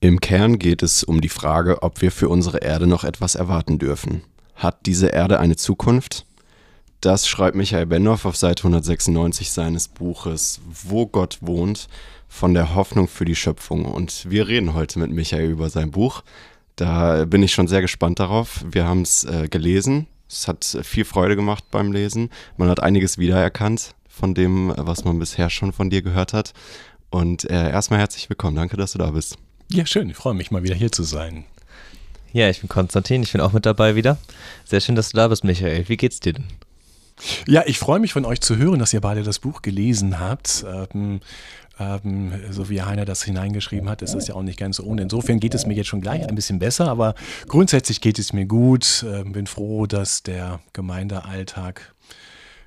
Im Kern geht es um die Frage, ob wir für unsere Erde noch etwas erwarten dürfen. Hat diese Erde eine Zukunft? Das schreibt Michael Bendoff auf Seite 196 seines Buches Wo Gott wohnt, von der Hoffnung für die Schöpfung. Und wir reden heute mit Michael über sein Buch. Da bin ich schon sehr gespannt darauf. Wir haben es äh, gelesen. Es hat viel Freude gemacht beim Lesen. Man hat einiges wiedererkannt von dem, was man bisher schon von dir gehört hat. Und äh, erstmal herzlich willkommen. Danke, dass du da bist. Ja, schön. Ich freue mich mal wieder hier zu sein. Ja, ich bin Konstantin. Ich bin auch mit dabei wieder. Sehr schön, dass du da bist, Michael. Wie geht's dir denn? Ja, ich freue mich von euch zu hören, dass ihr beide das Buch gelesen habt. Ähm, ähm, so wie Heiner das hineingeschrieben hat, ist das ja auch nicht ganz so ohne. Insofern geht es mir jetzt schon gleich ein bisschen besser, aber grundsätzlich geht es mir gut. Ähm, bin froh, dass der Gemeindealltag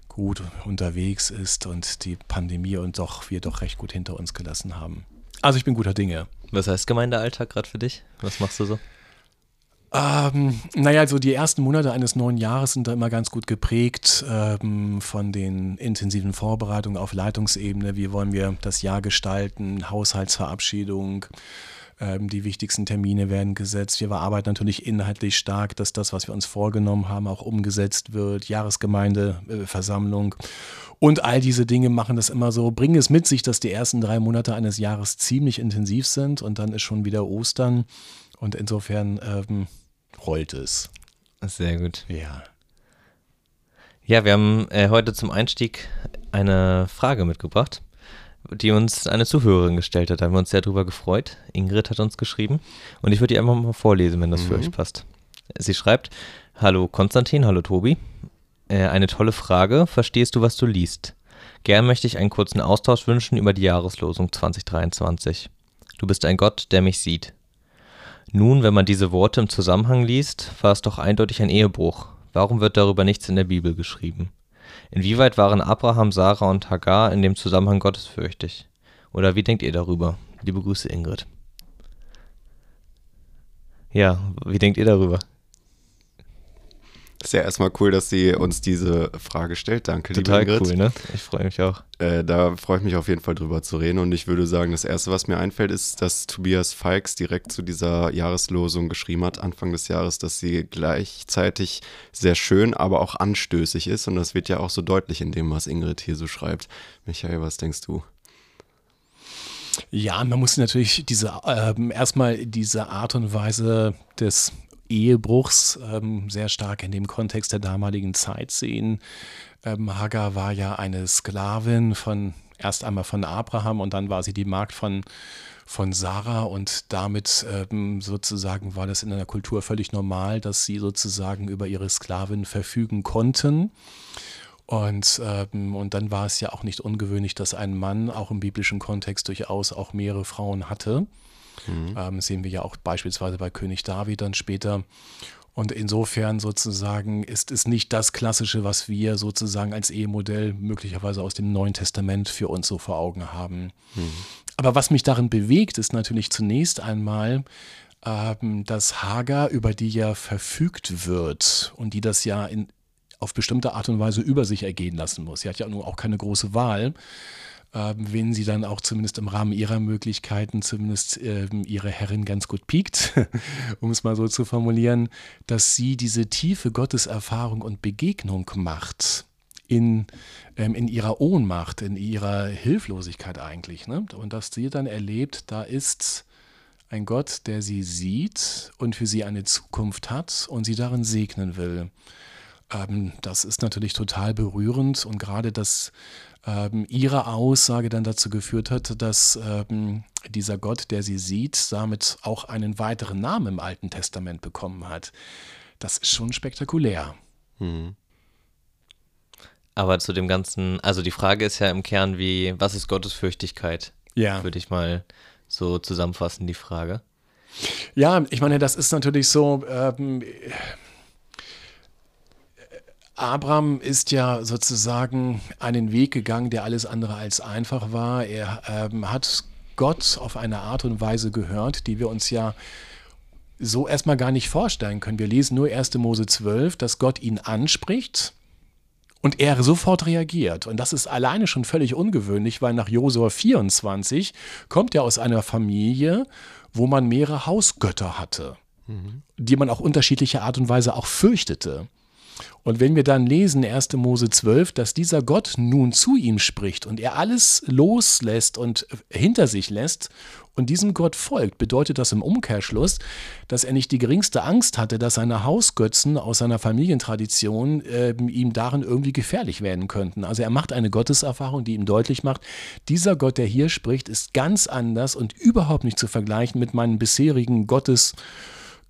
gut unterwegs ist und die Pandemie und doch wir doch recht gut hinter uns gelassen haben. Also ich bin guter Dinge. Was heißt Gemeindealltag gerade für dich? Was machst du so? Ähm, naja, also die ersten Monate eines neuen Jahres sind da immer ganz gut geprägt ähm, von den intensiven Vorbereitungen auf Leitungsebene. Wie wollen wir das Jahr gestalten? Haushaltsverabschiedung. Ähm, die wichtigsten Termine werden gesetzt. Wir arbeiten natürlich inhaltlich stark, dass das, was wir uns vorgenommen haben, auch umgesetzt wird. Jahresgemeindeversammlung. Äh, und all diese Dinge machen das immer so, bringen es mit sich, dass die ersten drei Monate eines Jahres ziemlich intensiv sind und dann ist schon wieder Ostern. Und insofern ähm, rollt es. Sehr gut. Ja. Ja, wir haben äh, heute zum Einstieg eine Frage mitgebracht, die uns eine Zuhörerin gestellt hat. Da haben wir uns sehr drüber gefreut. Ingrid hat uns geschrieben und ich würde die einfach mal vorlesen, wenn das mhm. für euch passt. Sie schreibt: Hallo Konstantin, hallo Tobi. Äh, eine tolle Frage. Verstehst du, was du liest? Gern möchte ich einen kurzen Austausch wünschen über die Jahreslosung 2023. Du bist ein Gott, der mich sieht. Nun, wenn man diese Worte im Zusammenhang liest, war es doch eindeutig ein Ehebruch. Warum wird darüber nichts in der Bibel geschrieben? Inwieweit waren Abraham, Sarah und Hagar in dem Zusammenhang gottesfürchtig? Oder wie denkt ihr darüber? Liebe Grüße, Ingrid. Ja, wie denkt ihr darüber? Ist ja erstmal cool, dass sie uns diese Frage stellt. Danke, Total liebe Ingrid. cool, ne? Ich freue mich auch. Äh, da freue ich mich auf jeden Fall drüber zu reden. Und ich würde sagen, das Erste, was mir einfällt, ist, dass Tobias Falks direkt zu dieser Jahreslosung geschrieben hat, Anfang des Jahres, dass sie gleichzeitig sehr schön, aber auch anstößig ist. Und das wird ja auch so deutlich in dem, was Ingrid hier so schreibt. Michael, was denkst du? Ja, man muss natürlich diese ähm, erstmal diese Art und Weise des Ehebruchs ähm, sehr stark in dem Kontext der damaligen Zeit sehen. Ähm, Hagar war ja eine Sklavin von erst einmal von Abraham und dann war sie die Magd von, von Sarah und damit ähm, sozusagen war das in einer Kultur völlig normal, dass sie sozusagen über ihre Sklavin verfügen konnten. Und, ähm, und dann war es ja auch nicht ungewöhnlich, dass ein Mann auch im biblischen Kontext durchaus auch mehrere Frauen hatte. Mhm. Ähm, sehen wir ja auch beispielsweise bei König David dann später. Und insofern sozusagen ist es nicht das Klassische, was wir sozusagen als Ehemodell möglicherweise aus dem Neuen Testament für uns so vor Augen haben. Mhm. Aber was mich darin bewegt, ist natürlich zunächst einmal, ähm, dass Hagar, über die ja verfügt wird und die das ja in, auf bestimmte Art und Weise über sich ergehen lassen muss. Sie hat ja nun auch keine große Wahl wenn sie dann auch zumindest im Rahmen ihrer Möglichkeiten zumindest ähm, ihre Herrin ganz gut piekt, um es mal so zu formulieren, dass sie diese tiefe Gotteserfahrung und Begegnung macht in, ähm, in ihrer Ohnmacht, in ihrer Hilflosigkeit eigentlich. Ne? Und dass sie dann erlebt, da ist ein Gott, der sie sieht und für sie eine Zukunft hat und sie darin segnen will. Ähm, das ist natürlich total berührend und gerade das ähm, ihre Aussage dann dazu geführt hat, dass ähm, dieser Gott, der sie sieht, damit auch einen weiteren Namen im Alten Testament bekommen hat. Das ist schon spektakulär. Mhm. Aber zu dem Ganzen, also die Frage ist ja im Kern, wie, was ist Gottesfürchtigkeit? Ja. Würde ich mal so zusammenfassen, die Frage. Ja, ich meine, das ist natürlich so, ähm, Abraham ist ja sozusagen einen Weg gegangen, der alles andere als einfach war. Er ähm, hat Gott auf eine Art und Weise gehört, die wir uns ja so erstmal gar nicht vorstellen können. Wir lesen nur 1. Mose 12, dass Gott ihn anspricht Und er sofort reagiert. Und das ist alleine schon völlig ungewöhnlich, weil nach Josua 24 kommt er aus einer Familie, wo man mehrere Hausgötter hatte, mhm. die man auf unterschiedliche Art und Weise auch fürchtete. Und wenn wir dann lesen, 1. Mose 12, dass dieser Gott nun zu ihm spricht und er alles loslässt und hinter sich lässt und diesem Gott folgt, bedeutet das im Umkehrschluss, dass er nicht die geringste Angst hatte, dass seine Hausgötzen aus seiner Familientradition äh, ihm darin irgendwie gefährlich werden könnten. Also er macht eine Gotteserfahrung, die ihm deutlich macht, dieser Gott, der hier spricht, ist ganz anders und überhaupt nicht zu vergleichen mit meinen bisherigen Gottes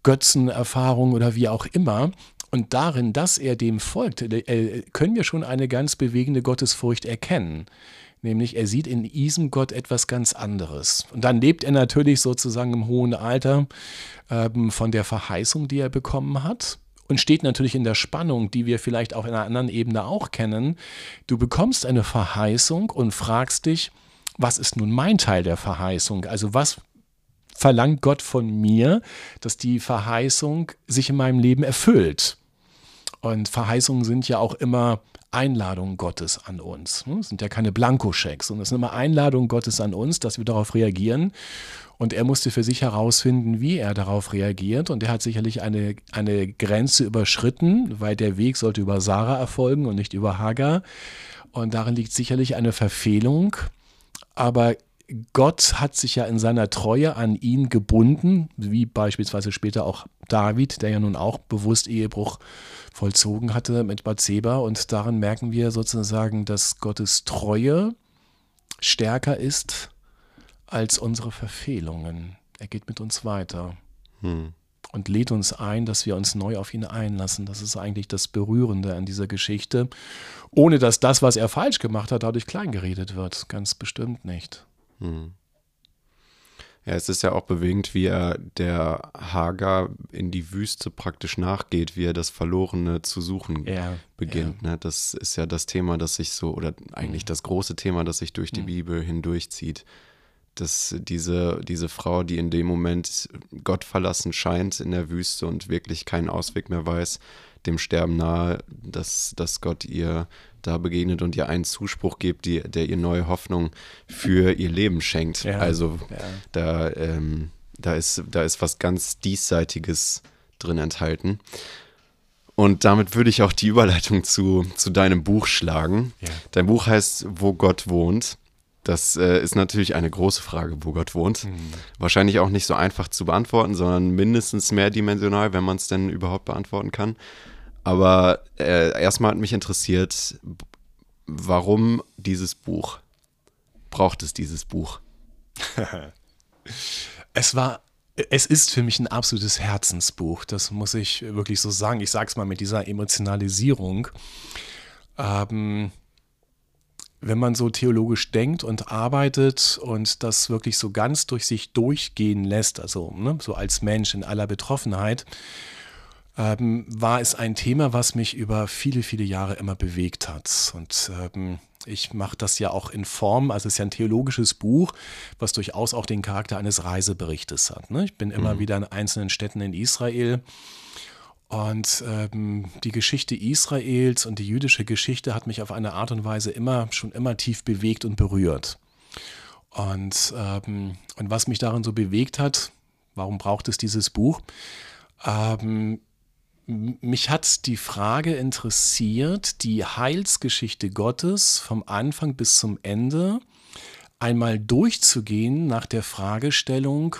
Götzenerfahrungen oder wie auch immer. Und darin, dass er dem folgt, äh, können wir schon eine ganz bewegende Gottesfurcht erkennen. Nämlich er sieht in diesem Gott etwas ganz anderes. Und dann lebt er natürlich sozusagen im hohen Alter ähm, von der Verheißung, die er bekommen hat. Und steht natürlich in der Spannung, die wir vielleicht auf einer anderen Ebene auch kennen. Du bekommst eine Verheißung und fragst dich, was ist nun mein Teil der Verheißung? Also was verlangt Gott von mir, dass die Verheißung sich in meinem Leben erfüllt? Und Verheißungen sind ja auch immer Einladungen Gottes an uns. Es sind ja keine Blankoschecks, sondern es sind immer Einladungen Gottes an uns, dass wir darauf reagieren. Und er musste für sich herausfinden, wie er darauf reagiert. Und er hat sicherlich eine, eine Grenze überschritten, weil der Weg sollte über Sarah erfolgen und nicht über Hagar. Und darin liegt sicherlich eine Verfehlung. Aber Gott hat sich ja in seiner Treue an ihn gebunden, wie beispielsweise später auch David, der ja nun auch bewusst Ehebruch vollzogen hatte mit Bathseba. Und darin merken wir sozusagen, dass Gottes Treue stärker ist als unsere Verfehlungen. Er geht mit uns weiter hm. und lädt uns ein, dass wir uns neu auf ihn einlassen. Das ist eigentlich das Berührende an dieser Geschichte, ohne dass das, was er falsch gemacht hat, dadurch kleingeredet wird. Ganz bestimmt nicht. Hm. Ja, es ist ja auch bewegend, wie er der Hager in die Wüste praktisch nachgeht, wie er das Verlorene zu suchen ja, beginnt. Ja. Ne? Das ist ja das Thema, das sich so, oder eigentlich mhm. das große Thema, das sich durch die mhm. Bibel hindurchzieht. Dass diese, diese Frau, die in dem Moment Gott verlassen scheint in der Wüste und wirklich keinen Ausweg mehr weiß, dem Sterben nahe, dass, dass Gott ihr da begegnet und ihr einen Zuspruch gibt, die, der ihr neue Hoffnung für ihr Leben schenkt. Ja, also ja. da, ähm, da, ist, da ist was ganz Diesseitiges drin enthalten. Und damit würde ich auch die Überleitung zu, zu deinem Buch schlagen. Ja. Dein Buch heißt Wo Gott wohnt. Das äh, ist natürlich eine große Frage, wo Gott wohnt. Mhm. Wahrscheinlich auch nicht so einfach zu beantworten, sondern mindestens mehrdimensional, wenn man es denn überhaupt beantworten kann. Aber äh, erstmal hat mich interessiert, warum dieses Buch? Braucht es dieses Buch? es war, es ist für mich ein absolutes Herzensbuch. Das muss ich wirklich so sagen. Ich sage es mal mit dieser Emotionalisierung. Ähm, wenn man so theologisch denkt und arbeitet und das wirklich so ganz durch sich durchgehen lässt, also ne, so als Mensch in aller Betroffenheit, ähm, war es ein Thema, was mich über viele, viele Jahre immer bewegt hat. Und ähm, ich mache das ja auch in Form, also es ist ja ein theologisches Buch, was durchaus auch den Charakter eines Reiseberichtes hat. Ne? Ich bin immer mhm. wieder in einzelnen Städten in Israel. Und ähm, die Geschichte Israels und die jüdische Geschichte hat mich auf eine Art und Weise immer, schon immer tief bewegt und berührt. Und, ähm, und was mich darin so bewegt hat, warum braucht es dieses Buch? Ähm, mich hat die Frage interessiert, die Heilsgeschichte Gottes vom Anfang bis zum Ende einmal durchzugehen nach der Fragestellung,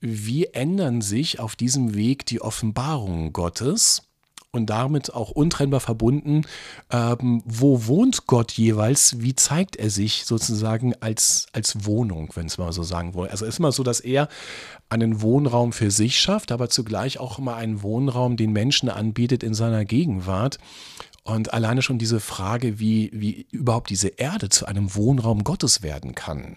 wie ändern sich auf diesem Weg die Offenbarungen Gottes und damit auch untrennbar verbunden, ähm, wo wohnt Gott jeweils, wie zeigt er sich sozusagen als, als Wohnung, wenn es mal so sagen wollen. Also es ist immer so, dass er einen Wohnraum für sich schafft, aber zugleich auch immer einen Wohnraum den Menschen anbietet in seiner Gegenwart. Und alleine schon diese Frage, wie, wie überhaupt diese Erde zu einem Wohnraum Gottes werden kann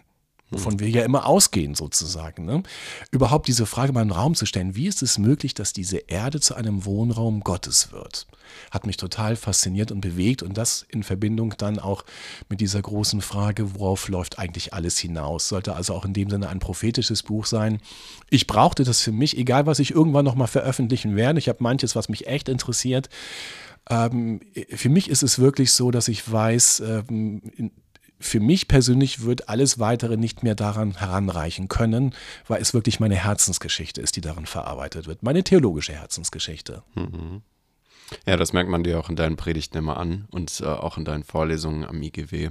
wovon wir ja immer ausgehen sozusagen. Ne? Überhaupt diese Frage mal in den Raum zu stellen, wie ist es möglich, dass diese Erde zu einem Wohnraum Gottes wird? Hat mich total fasziniert und bewegt und das in Verbindung dann auch mit dieser großen Frage, worauf läuft eigentlich alles hinaus? Sollte also auch in dem Sinne ein prophetisches Buch sein. Ich brauchte das für mich, egal was ich irgendwann nochmal veröffentlichen werde. Ich habe manches, was mich echt interessiert. Ähm, für mich ist es wirklich so, dass ich weiß, ähm, für mich persönlich wird alles weitere nicht mehr daran heranreichen können, weil es wirklich meine Herzensgeschichte ist, die darin verarbeitet wird. Meine theologische Herzensgeschichte. Mhm. Ja, das merkt man dir auch in deinen Predigten immer an und äh, auch in deinen Vorlesungen am IGW,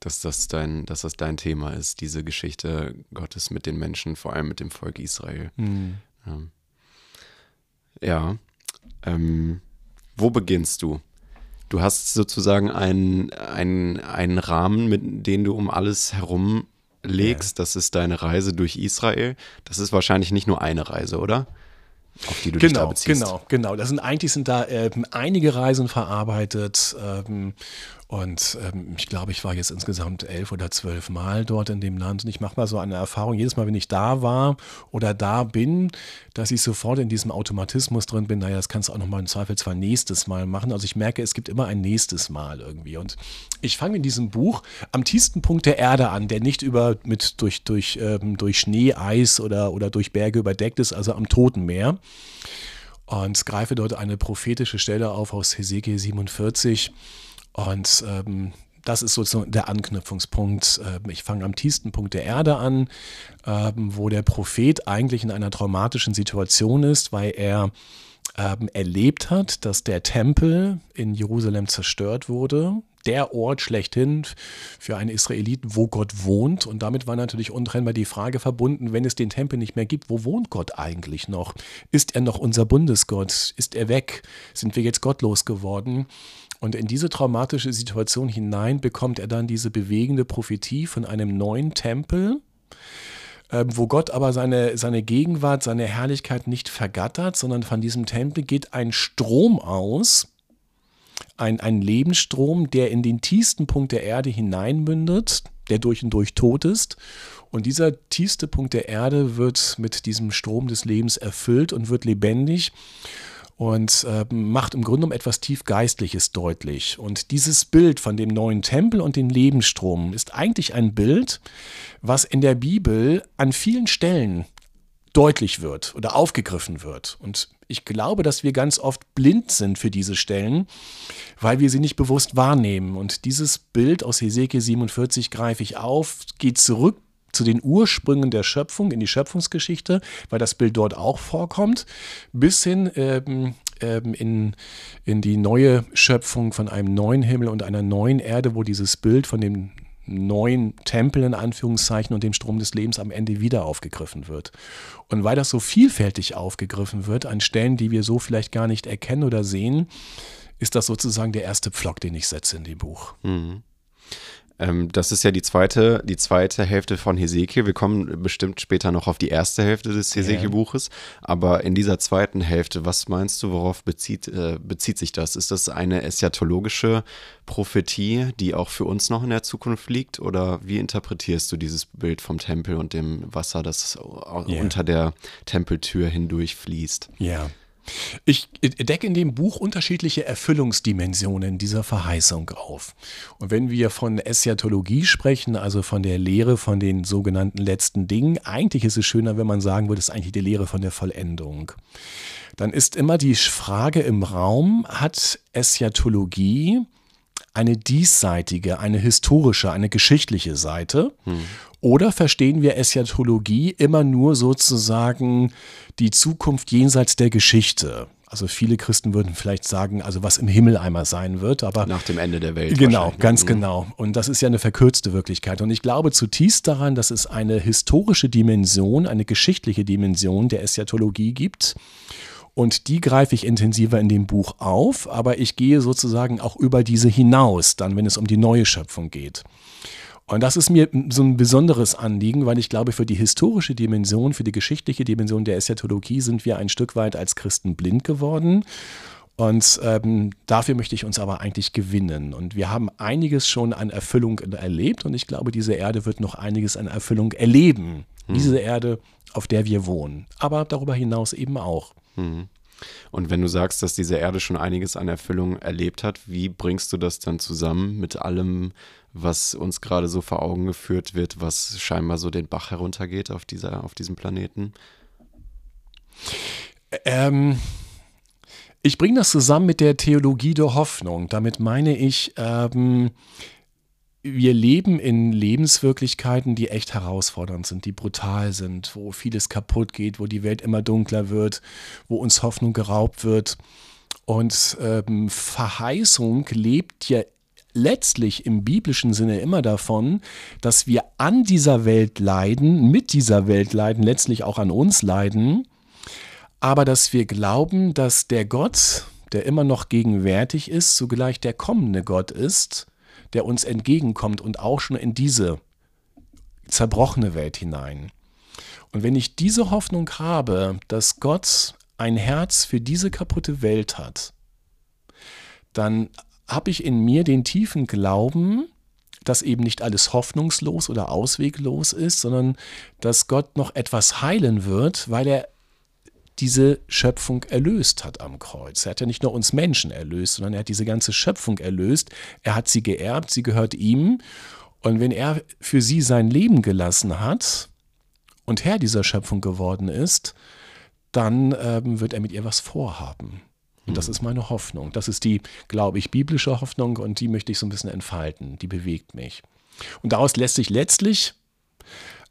dass das, dein, dass das dein Thema ist, diese Geschichte Gottes mit den Menschen, vor allem mit dem Volk Israel. Mhm. Ja. ja. Ähm, wo beginnst du? Du hast sozusagen einen, einen, einen Rahmen, mit dem du um alles herum legst. Ja. Das ist deine Reise durch Israel. Das ist wahrscheinlich nicht nur eine Reise, oder? auf die du genau, dich da genau, beziehst. Genau, genau. Das sind eigentlich sind da ähm, einige Reisen verarbeitet ähm, und ähm, ich glaube, ich war jetzt insgesamt elf oder zwölf Mal dort in dem Land. Und ich mache mal so eine Erfahrung, jedes Mal, wenn ich da war oder da bin, dass ich sofort in diesem Automatismus drin bin, naja, das kannst du auch nochmal im Zweifelsfall nächstes Mal machen. Also ich merke, es gibt immer ein nächstes Mal irgendwie. Und ich fange in diesem Buch am tiefsten Punkt der Erde an, der nicht über mit durch, durch, ähm, durch Schnee, Eis oder, oder durch Berge überdeckt ist, also am Toten Meer. Und greife dort eine prophetische Stelle auf aus Hesekiel 47 und ähm, das ist sozusagen der Anknüpfungspunkt. Ähm, ich fange am tiefsten Punkt der Erde an, ähm, wo der Prophet eigentlich in einer traumatischen Situation ist, weil er ähm, erlebt hat, dass der Tempel in Jerusalem zerstört wurde. Der Ort schlechthin für einen Israeliten, wo Gott wohnt. Und damit war natürlich untrennbar die Frage verbunden, wenn es den Tempel nicht mehr gibt, wo wohnt Gott eigentlich noch? Ist er noch unser Bundesgott? Ist er weg? Sind wir jetzt gottlos geworden? Und in diese traumatische Situation hinein bekommt er dann diese bewegende Prophetie von einem neuen Tempel, äh, wo Gott aber seine, seine Gegenwart, seine Herrlichkeit nicht vergattert, sondern von diesem Tempel geht ein Strom aus, ein, ein Lebensstrom, der in den tiefsten Punkt der Erde hineinmündet, der durch und durch tot ist. Und dieser tiefste Punkt der Erde wird mit diesem Strom des Lebens erfüllt und wird lebendig und äh, macht im Grunde genommen etwas tiefgeistliches deutlich. Und dieses Bild von dem neuen Tempel und dem Lebensstrom ist eigentlich ein Bild, was in der Bibel an vielen Stellen deutlich wird oder aufgegriffen wird. Und ich glaube, dass wir ganz oft blind sind für diese Stellen, weil wir sie nicht bewusst wahrnehmen. Und dieses Bild aus Hesekiel 47 greife ich auf, geht zurück zu den Ursprüngen der Schöpfung, in die Schöpfungsgeschichte, weil das Bild dort auch vorkommt, bis hin ähm, ähm, in, in die neue Schöpfung von einem neuen Himmel und einer neuen Erde, wo dieses Bild von dem neuen Tempel in Anführungszeichen und dem Strom des Lebens am Ende wieder aufgegriffen wird. Und weil das so vielfältig aufgegriffen wird, an Stellen, die wir so vielleicht gar nicht erkennen oder sehen, ist das sozusagen der erste Pflock, den ich setze in dem Buch. Mhm. Ähm, das ist ja die zweite, die zweite Hälfte von Hesekiel. Wir kommen bestimmt später noch auf die erste Hälfte des Hesekiel-Buches. Aber in dieser zweiten Hälfte, was meinst du, worauf bezieht, äh, bezieht sich das? Ist das eine eschatologische Prophetie, die auch für uns noch in der Zukunft liegt? Oder wie interpretierst du dieses Bild vom Tempel und dem Wasser, das yeah. unter der Tempeltür hindurch fließt? Ja. Ich decke in dem Buch unterschiedliche Erfüllungsdimensionen dieser Verheißung auf. Und wenn wir von Eschatologie sprechen, also von der Lehre von den sogenannten letzten Dingen, eigentlich ist es schöner, wenn man sagen würde, es ist eigentlich die Lehre von der Vollendung. Dann ist immer die Frage im Raum, hat Eschatologie eine diesseitige, eine historische, eine geschichtliche Seite? Hm. Oder verstehen wir Eschatologie immer nur sozusagen die Zukunft jenseits der Geschichte? Also viele Christen würden vielleicht sagen, also was im Himmel einmal sein wird, aber nach dem Ende der Welt. Genau, ganz mhm. genau. Und das ist ja eine verkürzte Wirklichkeit. Und ich glaube zutiefst daran, dass es eine historische Dimension, eine geschichtliche Dimension der Eschatologie gibt. Und die greife ich intensiver in dem Buch auf, aber ich gehe sozusagen auch über diese hinaus, dann wenn es um die neue Schöpfung geht. Und das ist mir so ein besonderes Anliegen, weil ich glaube, für die historische Dimension, für die geschichtliche Dimension der Eschatologie sind wir ein Stück weit als Christen blind geworden. Und ähm, dafür möchte ich uns aber eigentlich gewinnen. Und wir haben einiges schon an Erfüllung erlebt und ich glaube, diese Erde wird noch einiges an Erfüllung erleben. Hm. Diese Erde, auf der wir wohnen. Aber darüber hinaus eben auch. Hm. Und wenn du sagst, dass diese Erde schon einiges an Erfüllung erlebt hat, wie bringst du das dann zusammen mit allem, was uns gerade so vor Augen geführt wird, was scheinbar so den Bach heruntergeht auf, dieser, auf diesem Planeten? Ähm, Ich bringe das zusammen mit der Theologie der Hoffnung. Damit meine ich, ähm, wir leben in Lebenswirklichkeiten, die echt herausfordernd sind, die brutal sind, wo vieles kaputt geht, wo die Welt immer dunkler wird, wo uns Hoffnung geraubt wird. Und ähm, Verheißung lebt ja letztlich im biblischen Sinne immer davon, dass wir an dieser Welt leiden, mit dieser Welt leiden, letztlich auch an uns leiden, aber dass wir glauben, dass der Gott, der immer noch gegenwärtig ist, zugleich der kommende Gott ist, der uns entgegenkommt und auch schon in diese zerbrochene Welt hinein. Und wenn ich diese Hoffnung habe, dass Gott ein Herz für diese kaputte Welt hat, dann habe ich in mir den tiefen Glauben, dass eben nicht alles hoffnungslos oder ausweglos ist, sondern dass Gott noch etwas heilen wird, weil er diese Schöpfung erlöst hat am Kreuz. Er hat ja nicht nur uns Menschen erlöst, sondern er hat diese ganze Schöpfung erlöst. Er hat sie geerbt, sie gehört ihm. Und wenn er für sie sein Leben gelassen hat und Herr dieser Schöpfung geworden ist, dann ähm, wird er mit ihr was vorhaben. Und das hm. ist meine Hoffnung. Das ist die, glaube ich, biblische Hoffnung und die möchte ich so ein bisschen entfalten. Die bewegt mich. Und daraus lässt sich letztlich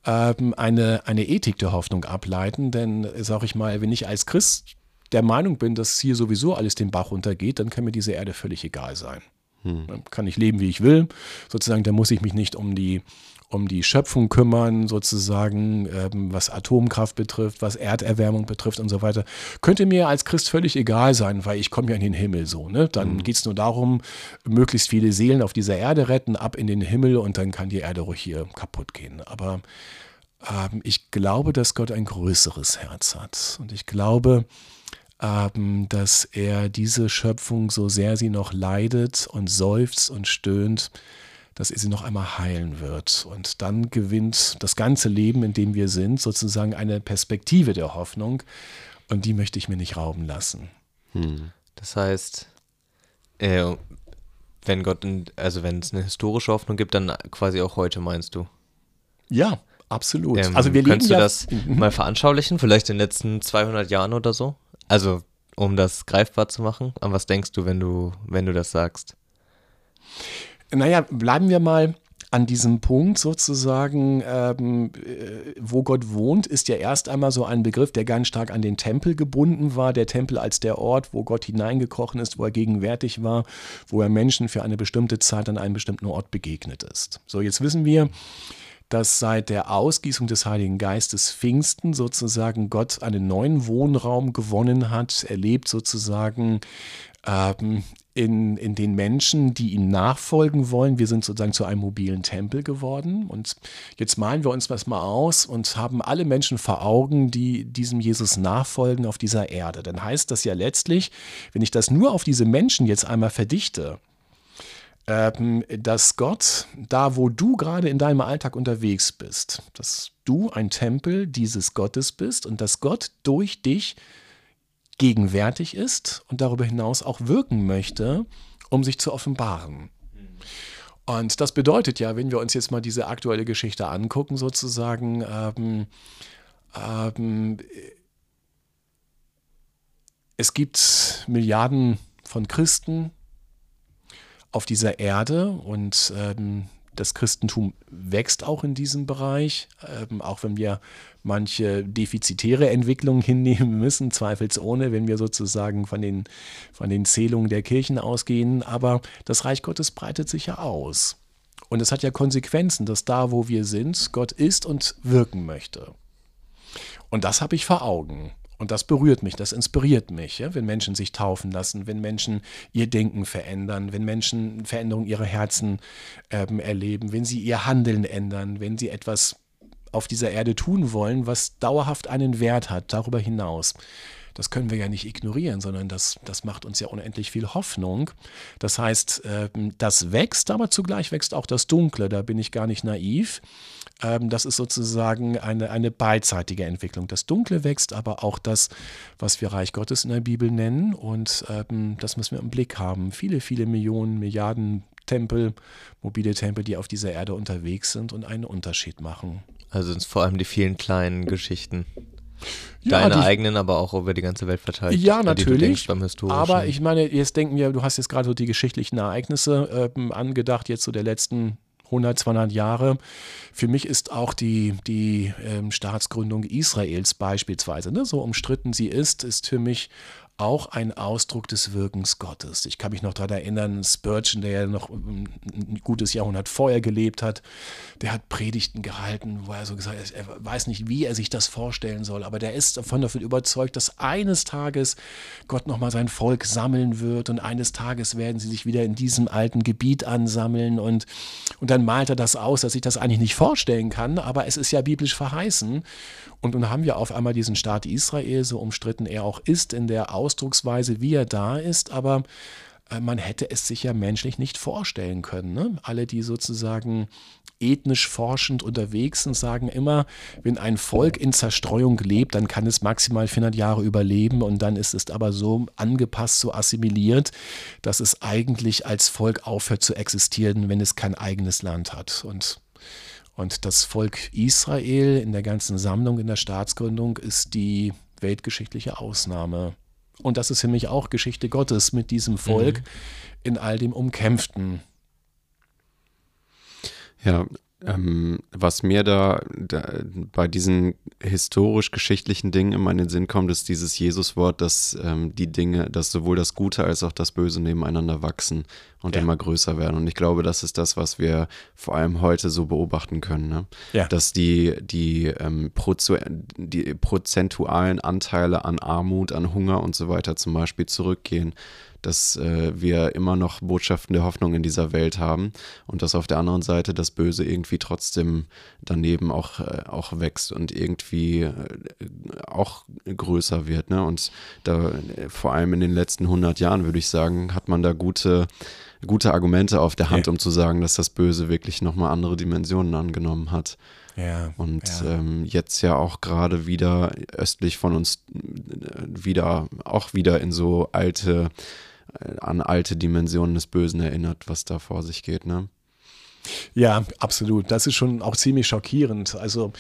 ähm, eine, eine Ethik der Hoffnung ableiten, denn, sag ich mal, wenn ich als Christ der Meinung bin, dass hier sowieso alles den Bach runtergeht, dann kann mir diese Erde völlig egal sein. Hm. Dann kann ich leben, wie ich will. Sozusagen, da muss ich mich nicht um die um die Schöpfung kümmern, sozusagen, ähm, was Atomkraft betrifft, was Erderwärmung betrifft und so weiter. Könnte mir als Christ völlig egal sein, weil ich komme ja in den Himmel so. Ne? Dann mhm. geht es nur darum, möglichst viele Seelen auf dieser Erde retten, ab in den Himmel und dann kann die Erde ruhig hier kaputt gehen. Aber ähm, ich glaube, dass Gott ein größeres Herz hat. Und ich glaube, ähm, dass er diese Schöpfung, so sehr sie noch leidet und seufzt und stöhnt, dass er sie noch einmal heilen wird. Und dann gewinnt das ganze Leben, in dem wir sind, sozusagen eine Perspektive der Hoffnung. Und die möchte ich mir nicht rauben lassen. Hm. Das heißt, äh, wenn Gott, in, also wenn es eine historische Hoffnung gibt, dann quasi auch heute, meinst du? Ja, absolut. Ähm, also wir könntest du das mhm. mal veranschaulichen, vielleicht in den letzten 200 Jahren oder so? Also, um das greifbar zu machen. An was denkst du, wenn du, wenn du das sagst? Naja, bleiben wir mal an diesem Punkt sozusagen, ähm, äh, wo Gott wohnt, ist ja erst einmal so ein Begriff, der ganz stark an den Tempel gebunden war. Der Tempel als der Ort, wo Gott hineingekrochen ist, wo er gegenwärtig war, wo er Menschen für eine bestimmte Zeit an einem bestimmten Ort begegnet ist. So, jetzt wissen wir, dass seit der Ausgießung des Heiligen Geistes Pfingsten sozusagen Gott einen neuen Wohnraum gewonnen hat. Er lebt sozusagen ähm, in, in den Menschen, die ihm nachfolgen wollen. Wir sind sozusagen zu einem mobilen Tempel geworden. Und jetzt malen wir uns das mal aus und haben alle Menschen vor Augen, die diesem Jesus nachfolgen auf dieser Erde. Dann heißt das ja letztlich, wenn ich das nur auf diese Menschen jetzt einmal verdichte, ähm, dass Gott, da wo du gerade in deinem Alltag unterwegs bist, dass du ein Tempel dieses Gottes bist und dass Gott durch dich gegenwärtig ist und darüber hinaus auch wirken möchte, um sich zu offenbaren. Und das bedeutet ja, wenn wir uns jetzt mal diese aktuelle Geschichte angucken, sozusagen, ähm, ähm, es gibt Milliarden von Christen auf dieser Erde und ähm, das Christentum wächst auch in diesem Bereich, ähm, auch wenn wir manche defizitäre Entwicklungen hinnehmen müssen, zweifelsohne, wenn wir sozusagen von den, von den Zählungen der Kirchen ausgehen. Aber das Reich Gottes breitet sich ja aus. Und es hat ja Konsequenzen, dass da, wo wir sind, Gott ist und wirken möchte. Und das habe ich vor Augen. Und das berührt mich, das inspiriert mich, ja? wenn Menschen sich taufen lassen, wenn Menschen ihr Denken verändern, wenn Menschen Veränderungen ihrer Herzen ähm, erleben, wenn sie ihr Handeln ändern, wenn sie etwas auf dieser Erde tun wollen, was dauerhaft einen Wert hat, darüber hinaus. Das können wir ja nicht ignorieren, sondern das, das macht uns ja unendlich viel Hoffnung. Das heißt, ähm, das wächst, aber zugleich wächst auch das Dunkle. Da bin ich gar nicht naiv. Ähm, das ist sozusagen eine, eine beidseitige Entwicklung. Das Dunkle wächst, aber auch das, was wir Reich Gottes in der Bibel nennen. Und ähm, das müssen wir im Blick haben. Viele, viele Millionen, Milliarden Tempel, mobile Tempel, die auf dieser Erde unterwegs sind und einen Unterschied machen. Also sind es vor allem die vielen kleinen Geschichten. Ja, Deine die, eigenen, aber auch über die ganze Welt verteilt. Ja, natürlich. aber ich meine, jetzt denken wir, du hast jetzt gerade so die geschichtlichen Ereignisse äh, angedacht, jetzt so der letzten 100, 200 Jahre. Für mich ist auch die, die ähm, Staatsgründung Israels beispielsweise, ne, so umstritten sie ist, ist für mich auch ein Ausdruck des Wirkens Gottes. Ich kann mich noch daran erinnern, Spurgeon, der ja noch ein gutes Jahrhundert vorher gelebt hat, der hat Predigten gehalten, wo er so gesagt hat, er weiß nicht, wie er sich das vorstellen soll, aber der ist davon davon überzeugt, dass eines Tages Gott nochmal sein Volk sammeln wird und eines Tages werden sie sich wieder in diesem alten Gebiet ansammeln und, und dann malt er das aus, dass ich das eigentlich nicht vorstellen kann, aber es ist ja biblisch verheißen. Und nun haben wir auf einmal diesen Staat Israel, so umstritten er auch ist, in der Ausdrucksweise, wie er da ist, aber äh, man hätte es sich ja menschlich nicht vorstellen können. Ne? Alle, die sozusagen ethnisch forschend unterwegs sind, sagen immer, wenn ein Volk in Zerstreuung lebt, dann kann es maximal 400 Jahre überleben und dann ist es aber so angepasst, so assimiliert, dass es eigentlich als Volk aufhört zu existieren, wenn es kein eigenes Land hat. Und und das Volk Israel in der ganzen Sammlung, in der Staatsgründung, ist die weltgeschichtliche Ausnahme. Und das ist für mich auch Geschichte Gottes mit diesem Volk mhm. in all dem Umkämpften. Ja, ähm, was mir da, da, bei diesen historisch-geschichtlichen Dingen immer in den Sinn kommt, ist dieses Jesuswort, dass ähm, die Dinge, dass sowohl das Gute als auch das Böse nebeneinander wachsen und ja. immer größer werden. Und ich glaube, das ist das, was wir vor allem heute so beobachten können. Ne? Ja. Dass die, die, ähm, die prozentualen Anteile an Armut, an Hunger und so weiter zum Beispiel zurückgehen dass äh, wir immer noch Botschaften der Hoffnung in dieser Welt haben und dass auf der anderen Seite das Böse irgendwie trotzdem daneben auch, äh, auch wächst und irgendwie äh, auch größer wird. Ne? Und da vor allem in den letzten 100 Jahren, würde ich sagen, hat man da gute, gute Argumente auf der Hand, ja. um zu sagen, dass das Böse wirklich nochmal andere Dimensionen angenommen hat. Ja, und ja. Ähm, jetzt ja auch gerade wieder östlich von uns äh, wieder auch wieder in so alte an alte Dimensionen des Bösen erinnert, was da vor sich geht, ne? Ja, absolut. Das ist schon auch ziemlich schockierend. Also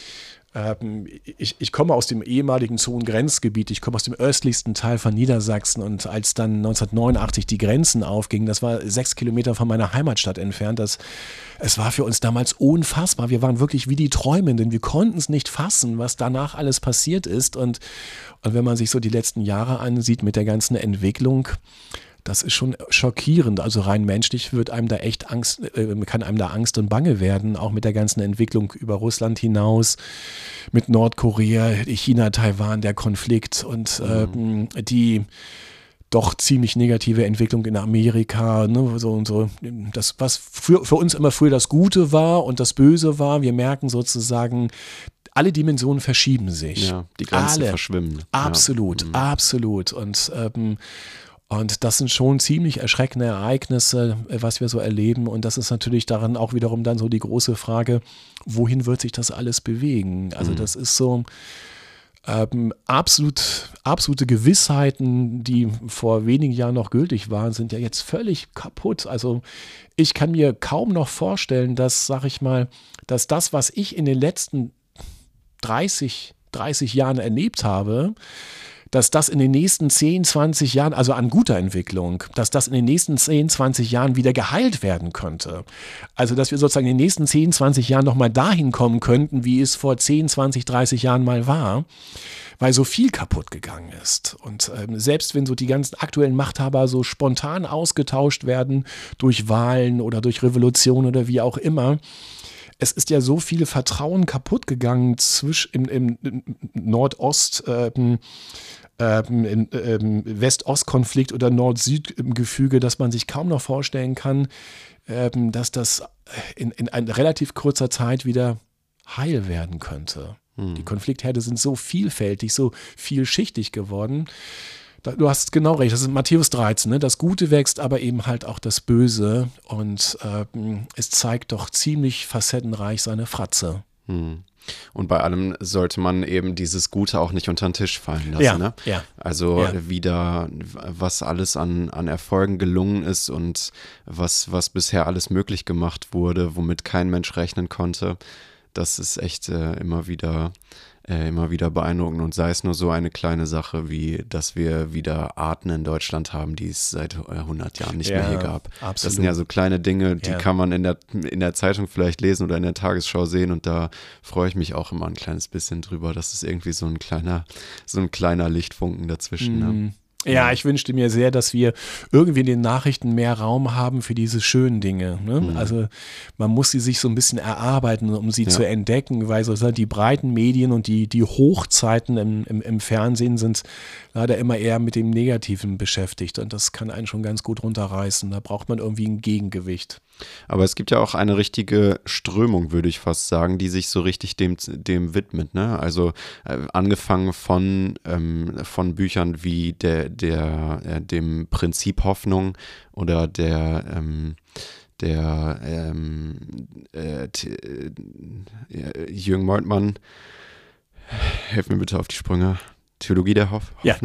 ähm, ich, ich, komme aus dem ehemaligen Zonengrenzgebiet, ich komme aus dem östlichsten Teil von Niedersachsen und als dann 1989 die Grenzen aufgingen, das war sechs Kilometer von meiner Heimatstadt entfernt, das, es war für uns damals unfassbar. Wir waren wirklich wie die Träumenden, wir konnten es nicht fassen, was danach alles passiert ist und, und wenn man sich so die letzten Jahre ansieht mit der ganzen Entwicklung, das ist schon schockierend. Also rein menschlich wird einem da echt Angst, äh, kann einem da Angst und Bange werden, auch mit der ganzen Entwicklung über Russland hinaus, mit Nordkorea, China, Taiwan, der Konflikt und mhm. äh, die doch ziemlich negative Entwicklung in Amerika, ne, so und so. Das, was für, für uns immer früher das Gute war und das Böse war, wir merken sozusagen, alle Dimensionen verschieben sich. Ja, die Grenzen alle. verschwimmen. Absolut, ja. mhm. absolut. Und ähm, und das sind schon ziemlich erschreckende Ereignisse, äh, was wir so erleben. Und das ist natürlich daran auch wiederum dann so die große Frage, wohin wird sich das alles bewegen? Also mhm. das ist so ähm, absolut, absolute Gewissheiten, die vor wenigen Jahren noch gültig waren, sind ja jetzt völlig kaputt. Also ich kann mir kaum noch vorstellen, dass, sag ich mal, dass das, was ich in den letzten 30, 30 Jahren erlebt habe, dass das in den nächsten 10, 20 Jahren, also an guter Entwicklung, dass das in den nächsten 10, 20 Jahren wieder geheilt werden könnte. Also, dass wir sozusagen in den nächsten 10, 20 Jahren nochmal dahin kommen könnten, wie es vor 10, 20, 30 Jahren mal war weil so viel kaputt gegangen ist. Und ähm, selbst wenn so die ganzen aktuellen Machthaber so spontan ausgetauscht werden durch Wahlen oder durch Revolution oder wie auch immer, es ist ja so viel Vertrauen kaputt gegangen zwischen im, im, im Nordost. Ähm, ähm, ähm, West-Ost-Konflikt oder Nord-Süd-Gefüge, dass man sich kaum noch vorstellen kann, ähm, dass das in, in einer relativ kurzer Zeit wieder heil werden könnte. Hm. Die Konfliktherde sind so vielfältig, so vielschichtig geworden. Du hast genau recht, das ist Matthäus 13. Ne? Das Gute wächst, aber eben halt auch das Böse. Und ähm, es zeigt doch ziemlich facettenreich seine Fratze. Hm. Und bei allem sollte man eben dieses Gute auch nicht unter den Tisch fallen lassen. Ja, ne? ja. Also ja. wieder, was alles an, an Erfolgen gelungen ist und was, was bisher alles möglich gemacht wurde, womit kein Mensch rechnen konnte, das ist echt äh, immer wieder äh, immer wieder beeindruckend und sei es nur so eine kleine Sache, wie dass wir wieder Arten in Deutschland haben, die es seit 100 Jahren nicht Ja, mehr hier gab. absolut. Das sind ja so kleine Dinge, die Ja. kann man in der, in der Zeitung vielleicht lesen oder in der Tagesschau sehen und da freue ich mich auch immer ein kleines bisschen drüber. Das ist irgendwie so ein kleiner, so ein kleiner Lichtfunken dazwischen. Ne? Ja, ich wünschte mir sehr, dass wir irgendwie in den Nachrichten mehr Raum haben für diese schönen Dinge. Ne? Mhm. Also man muss sie sich so ein bisschen erarbeiten, um sie Ja. zu entdecken, weil sozusagen die breiten Medien und die, die Hochzeiten im, im, im Fernsehen sind leider immer eher mit dem Negativen beschäftigt und das kann einen schon ganz gut runterreißen. Da braucht man irgendwie ein Gegengewicht. Aber es gibt ja auch eine richtige Strömung, würde ich fast sagen, die sich so richtig dem, dem widmet. Ne? Also äh, angefangen von, ähm, von Büchern wie der, der, äh, dem Prinzip Hoffnung oder der, ähm, der ähm, äh, äh, Jürgen Moltmann, helf mir bitte auf die Sprünge. Theologie der Hoff Ja,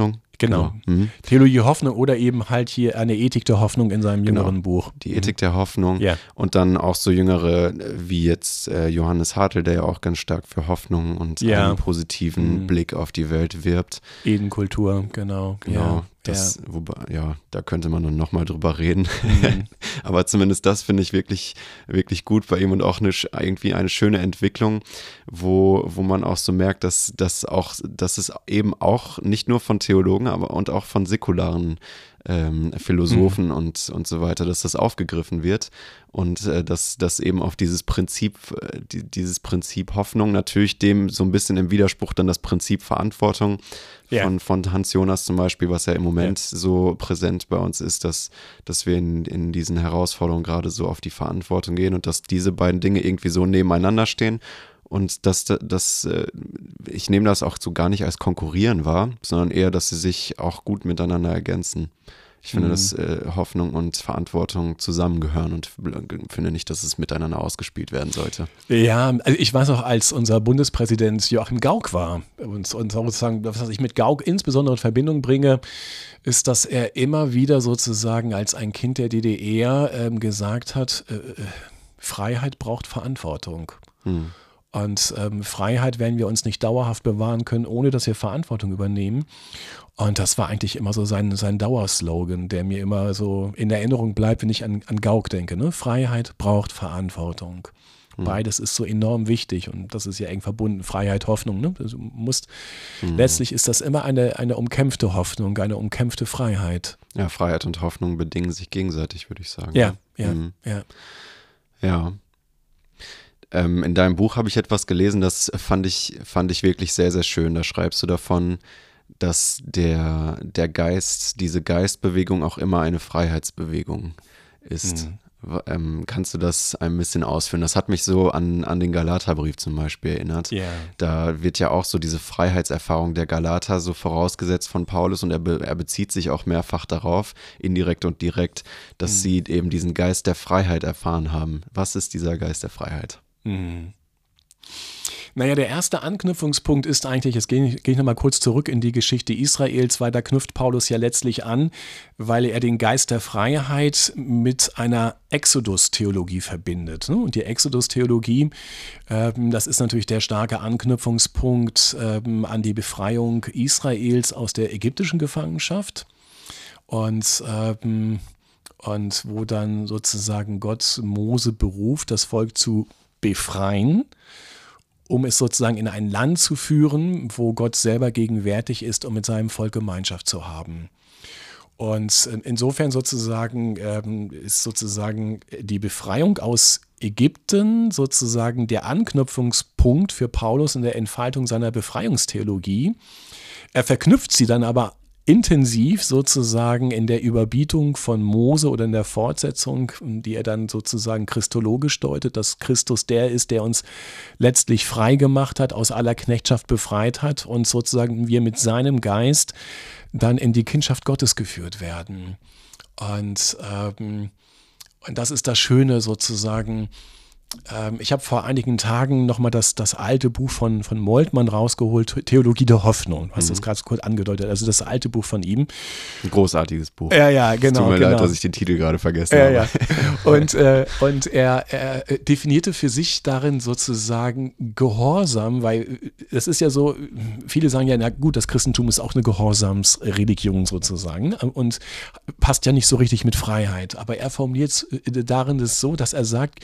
Hoffnung. genau. Mhm. Theologie Hoffnung oder eben halt hier eine Ethik der Hoffnung in seinem Genau. jüngeren Buch. Die Ethik der Hoffnung. Ja. Und dann auch so jüngere, äh, wie jetzt äh, Johannes Hartl, der ja auch ganz stark für Hoffnung und Ja. einen positiven Mhm. Blick auf die Welt wirbt. Edenkultur, genau. Genau. Ja, das, Wobei, ja, da könnte man dann nochmal drüber reden. Mhm. Aber zumindest das finde ich wirklich, wirklich gut bei ihm und auch eine, irgendwie eine schöne Entwicklung, wo, wo man auch so merkt, dass, dass auch, dass es eben auch nicht nur von Theologen, aber und auch von säkularen ähm, Philosophen Mhm. und, und so weiter, dass das aufgegriffen wird und äh, dass, dass eben auf dieses Prinzip, äh, die, dieses Prinzip Hoffnung natürlich dem so ein bisschen im Widerspruch dann das Prinzip Verantwortung Ja. von, von Hans Jonas zum Beispiel, was ja im Moment so präsent bei uns ist, dass, dass wir in, in diesen Herausforderungen gerade so auf die Verantwortung gehen und dass diese beiden Dinge irgendwie so nebeneinander stehen. Und dass das, äh, ich nehme das auch so gar nicht als Konkurrieren wahr, sondern eher, dass sie sich auch gut miteinander ergänzen. Ich finde, Mhm. dass äh, Hoffnung und Verantwortung zusammengehören und finde nicht, dass es miteinander ausgespielt werden sollte. Ja, also ich weiß auch, als unser Bundespräsident Joachim Gauck war und, und sozusagen, was ich mit Gauck insbesondere in Verbindung bringe, ist, dass er immer wieder sozusagen als ein Kind der DDR ähm, gesagt hat, äh, äh, Freiheit braucht Verantwortung. Hm. Und ähm, Freiheit werden wir uns nicht dauerhaft bewahren können, ohne dass wir Verantwortung übernehmen. Und das war eigentlich immer so sein, sein Dauerslogan, der mir immer so in Erinnerung bleibt, wenn ich an, an Gauck denke. Ne? Freiheit braucht Verantwortung. Beides ist so enorm wichtig und das ist ja eng verbunden. Freiheit, Hoffnung. Ne? Also musst, Letztlich ist das immer eine, eine umkämpfte Hoffnung, eine umkämpfte Freiheit. Ja, Freiheit und Hoffnung bedingen sich gegenseitig, würde ich sagen. Ja, ja, Mhm. ja. Ja. Ähm, in deinem Buch habe ich etwas gelesen, das fand ich, fand ich wirklich sehr, sehr schön. Da schreibst du davon, dass der, der Geist, diese Geistbewegung auch immer eine Freiheitsbewegung ist. W- Ähm, kannst du das ein bisschen ausführen? Das hat mich so an, an den Galaterbrief zum Beispiel erinnert. Ja. Da wird ja auch so diese Freiheitserfahrung der Galater so vorausgesetzt von Paulus und er, be er bezieht sich auch mehrfach darauf, indirekt und direkt, dass sie eben diesen Geist der Freiheit erfahren haben. Was ist dieser Geist der Freiheit? Mhm. Naja, der erste Anknüpfungspunkt ist eigentlich, jetzt gehe ich, gehe ich nochmal kurz zurück in die Geschichte Israels, weil da knüpft Paulus ja letztlich an, weil er den Geist der Freiheit mit einer Exodus-Theologie verbindet. ne? Und die Exodus-Theologie, ähm, das ist natürlich der starke Anknüpfungspunkt ähm, an die Befreiung Israels aus der ägyptischen Gefangenschaft. Und ähm, und wo dann sozusagen Gott Mose beruft, das Volk zu befreien, um es sozusagen in ein Land zu führen, wo Gott selber gegenwärtig ist, um mit seinem Volk Gemeinschaft zu haben. Und insofern sozusagen ähm, ist sozusagen die Befreiung aus Ägypten sozusagen der Anknüpfungspunkt für Paulus in der Entfaltung seiner Befreiungstheologie. Er verknüpft sie dann aber intensiv sozusagen in der Überbietung von Mose oder in der Fortsetzung, die er dann sozusagen christologisch deutet, dass Christus der ist, der uns letztlich frei gemacht hat, aus aller Knechtschaft befreit hat und sozusagen wir mit seinem Geist dann in die Kindschaft Gottes geführt werden. Und, ähm, und das ist das Schöne sozusagen ich habe vor einigen Tagen nochmal das, das alte Buch von, von Moltmann rausgeholt, Theologie der Hoffnung. Du hast mhm. das gerade kurz angedeutet. Also das alte Buch von ihm. Ein großartiges Buch. Ja, ja, genau. Es tut mir genau. leid, dass ich den Titel gerade vergessen ja, habe. Ja. Und, äh, und er, er definierte für sich darin sozusagen Gehorsam, weil es ist ja so, viele sagen ja, na gut, das Christentum ist auch eine Gehorsamsreligion sozusagen und passt ja nicht so richtig mit Freiheit. Aber er formuliert darin das so, dass er sagt,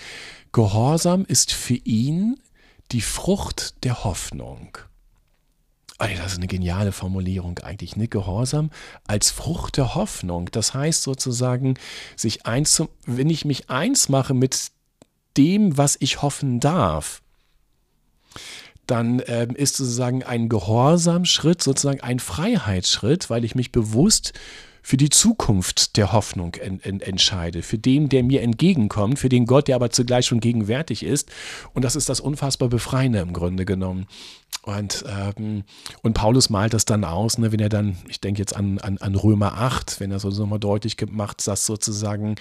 Gehorsam ist für ihn die Frucht der Hoffnung. das ist eine geniale Formulierung eigentlich, ne? Gehorsam als Frucht der Hoffnung. Das heißt sozusagen, sich eins zum, wenn ich mich eins mache mit dem, was ich hoffen darf, dann ähm, ist sozusagen ein Gehorsamschritt sozusagen ein Freiheitsschritt, weil ich mich bewusst für die Zukunft der Hoffnung en, en, entscheide, für den, der mir entgegenkommt, für den Gott, der aber zugleich schon gegenwärtig ist. Und das ist das unfassbar Befreiende im Grunde genommen. Und, ähm, und Paulus malt das dann aus, ne, wenn er dann, ich denke jetzt an, an, an Römer 8, wenn er so nochmal deutlich gemacht, dass sozusagen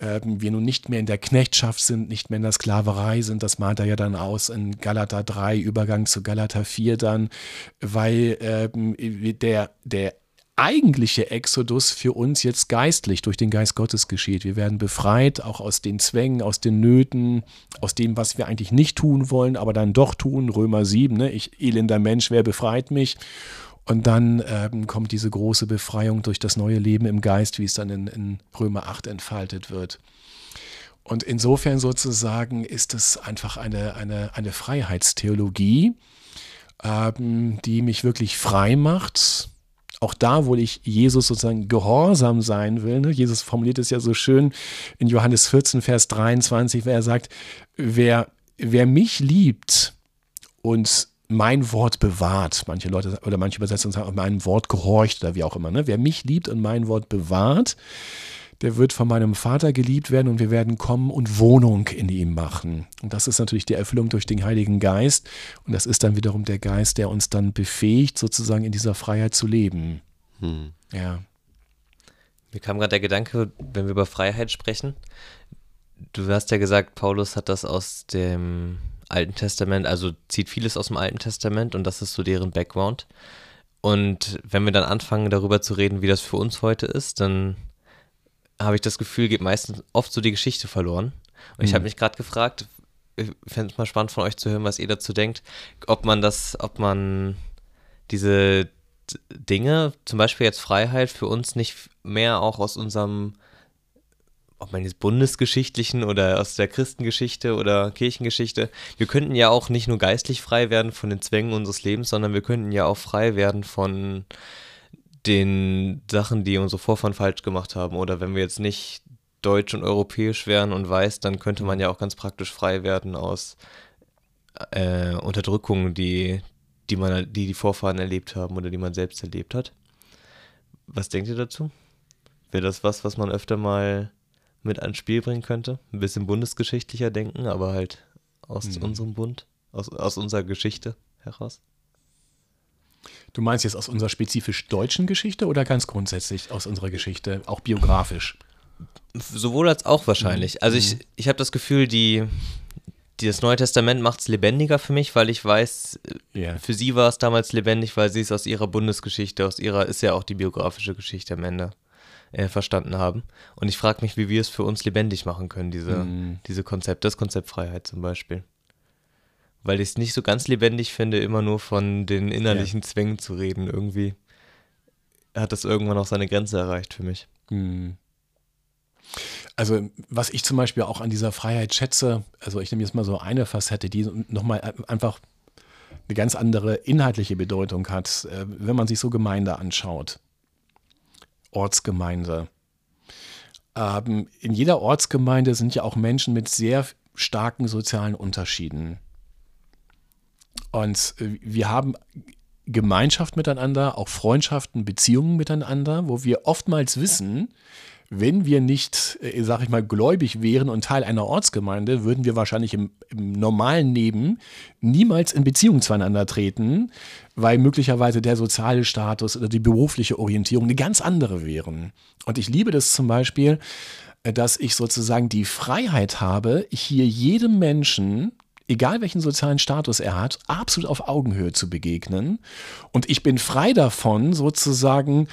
ähm, wir nun nicht mehr in der Knechtschaft sind, nicht mehr in der Sklaverei sind. Das malt er ja dann aus in Galater 3, Übergang zu Galater 4 dann, weil ähm, der, der eigentliche Exodus für uns jetzt geistlich durch den Geist Gottes geschieht. Wir werden befreit, auch aus den Zwängen, aus den Nöten, aus dem, was wir eigentlich nicht tun wollen, aber dann doch tun. Römer 7, ne? ich elender Mensch, wer befreit mich? Und dann ähm, kommt diese große Befreiung durch das neue Leben im Geist, wie es dann in, in Römer 8 entfaltet wird. Und insofern sozusagen ist es einfach eine, eine, eine Freiheitstheologie, ähm, die mich wirklich frei macht, auch da, wo ich Jesus sozusagen gehorsam sein will, ne? Jesus formuliert es ja so schön in Johannes 14, Vers 23, wer er sagt, wer, wer mich liebt und mein Wort bewahrt, manche Leute oder manche Übersetzungen sagen, mein Wort gehorcht oder wie auch immer, ne? wer mich liebt und mein Wort bewahrt, der wird von meinem Vater geliebt werden und wir werden kommen und Wohnung in ihm machen. Und das ist natürlich die Erfüllung durch den Heiligen Geist und das ist dann wiederum der Geist, der uns dann befähigt, sozusagen in dieser Freiheit zu leben. Hm. Ja. Mir kam gerade der Gedanke, wenn wir über Freiheit sprechen, du hast ja gesagt, Paulus hat das aus dem Alten Testament, also zieht vieles aus dem Alten Testament und das ist so deren Background. Und wenn wir dann anfangen, darüber zu reden, wie das für uns heute ist, dann habe ich das Gefühl, geht meistens oft so die Geschichte verloren. Und mhm. ich habe mich gerade gefragt, ich fände es mal spannend von euch zu hören, was ihr dazu denkt, ob man das, ob man diese Dinge, zum Beispiel jetzt Freiheit, für uns nicht mehr auch aus unserem, ob man jetzt bundesgeschichtlichen oder aus der Christengeschichte oder Kirchengeschichte, wir könnten ja auch nicht nur geistlich frei werden von den Zwängen unseres Lebens, sondern wir könnten ja auch frei werden von den Sachen, die unsere Vorfahren falsch gemacht haben. Oder wenn wir jetzt nicht deutsch und europäisch wären und weiß, dann könnte man ja auch ganz praktisch frei werden aus äh, Unterdrückungen, die, die man, die die Vorfahren erlebt haben oder die man selbst erlebt hat. Was denkt ihr dazu? Wäre das was, was man öfter mal mit ans Spiel bringen könnte? Ein bisschen bundesgeschichtlicher denken, aber halt aus mhm. unserem Bund, aus, aus unserer Geschichte heraus? Du meinst jetzt aus unserer spezifisch deutschen Geschichte oder ganz grundsätzlich aus unserer Geschichte, auch biografisch? Sowohl als auch wahrscheinlich. Mhm. Also ich, mhm. ich habe das Gefühl, die, die das Neue Testament macht es lebendiger für mich, weil ich weiß, yeah. für sie war es damals lebendig, weil sie es aus ihrer Bundesgeschichte, aus ihrer, ist ja auch die biografische Geschichte am Ende, äh, verstanden haben. Und ich frage mich, wie wir es für uns lebendig machen können, diese, mm. diese Konzept, das Konzept Freiheit zum Beispiel weil ich es nicht so ganz lebendig finde, immer nur von den innerlichen ja. Zwängen zu reden. Irgendwie hat das irgendwann auch seine Grenze erreicht für mich. Hm. Also, was ich zum Beispiel auch an dieser Freiheit schätze, also ich nehme jetzt mal so eine Facette, die nochmal einfach eine ganz andere inhaltliche Bedeutung hat, äh, wenn man sich so Gemeinde anschaut. Ortsgemeinde. Ähm, in jeder Ortsgemeinde sind ja auch Menschen mit sehr starken sozialen Unterschieden. Und äh, wir haben Gemeinschaft miteinander, auch Freundschaften, Beziehungen miteinander, wo wir oftmals wissen, wenn wir nicht, äh, sag ich mal, gläubig wären und Teil einer Ortsgemeinde, würden wir wahrscheinlich im, im, normalen Leben niemals in Beziehung zueinander treten, weil möglicherweise der soziale Status oder die berufliche Orientierung eine ganz andere wären. Und ich liebe das zum Beispiel, dass ich sozusagen die Freiheit habe, hier jedem Menschen, egal welchen sozialen Status er hat, absolut auf Augenhöhe zu begegnen. Und ich bin frei davon, sozusagen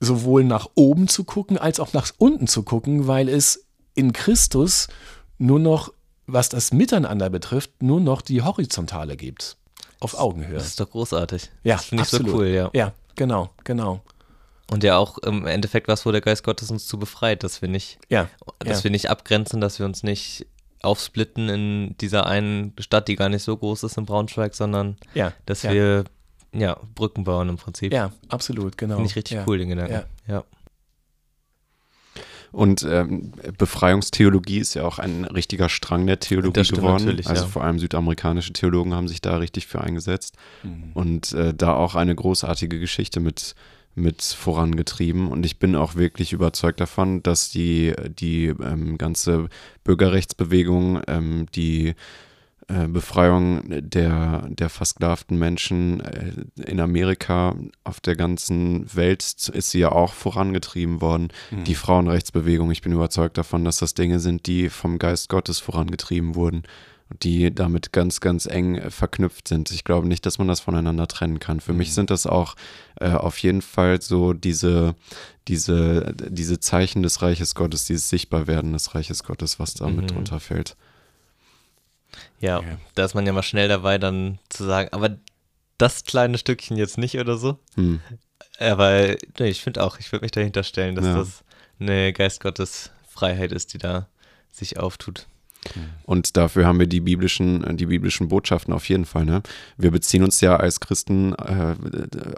sowohl nach oben zu gucken, als auch nach unten zu gucken, weil es in Christus nur noch, was das Miteinander betrifft, nur noch die Horizontale gibt. Auf Augenhöhe. Das ist doch großartig. Ja, das finde ich absolut. so cool, ja. Ja, genau, genau. Und ja auch im Endeffekt was, wo der Geist Gottes uns zu befreit, dass wir nicht, Ja, dass ja. wir nicht abgrenzen, dass wir uns nicht aufsplitten in dieser einen Stadt, die gar nicht so groß ist in Braunschweig, sondern ja, dass ja. wir ja Brücken bauen im Prinzip. Ja, absolut, genau. Finde ich richtig ja. cool, den Gedanken. Ja. ja. Und ähm, Befreiungstheologie ist ja auch ein richtiger Strang der Theologie geworden. natürlich, also ja. vor allem südamerikanische Theologen haben sich da richtig für eingesetzt Mhm. und äh, da auch eine großartige Geschichte mit, mit vorangetrieben. Und ich bin auch wirklich überzeugt davon, dass die, die ähm, ganze Bürgerrechtsbewegung, ähm, die äh, Befreiung der, der versklavten Menschen äh, in Amerika, auf der ganzen Welt ist sie ja auch vorangetrieben worden. Mhm. Die Frauenrechtsbewegung, ich bin überzeugt davon, dass das Dinge sind, die vom Geist Gottes vorangetrieben wurden die damit ganz, ganz eng äh, verknüpft sind. Ich glaube nicht, dass man das voneinander trennen kann. Für mich sind das auch äh, auf jeden Fall so diese, diese, diese Zeichen des Reiches Gottes, dieses Sichtbarwerden des Reiches Gottes, was da mit Mhm. drunter fällt. Ja, Ja. da ist man ja mal schnell dabei, dann zu sagen, aber das kleine Stückchen jetzt nicht oder so. Hm. Aber nee, ich finde auch, ich würde mich dahinter stellen, dass Ja. das eine Geist Gottes Freiheit ist, die da sich auftut. Und dafür haben wir die biblischen, äh, die biblischen Botschaften auf jeden Fall. Ne? Wir beziehen uns ja als Christen äh,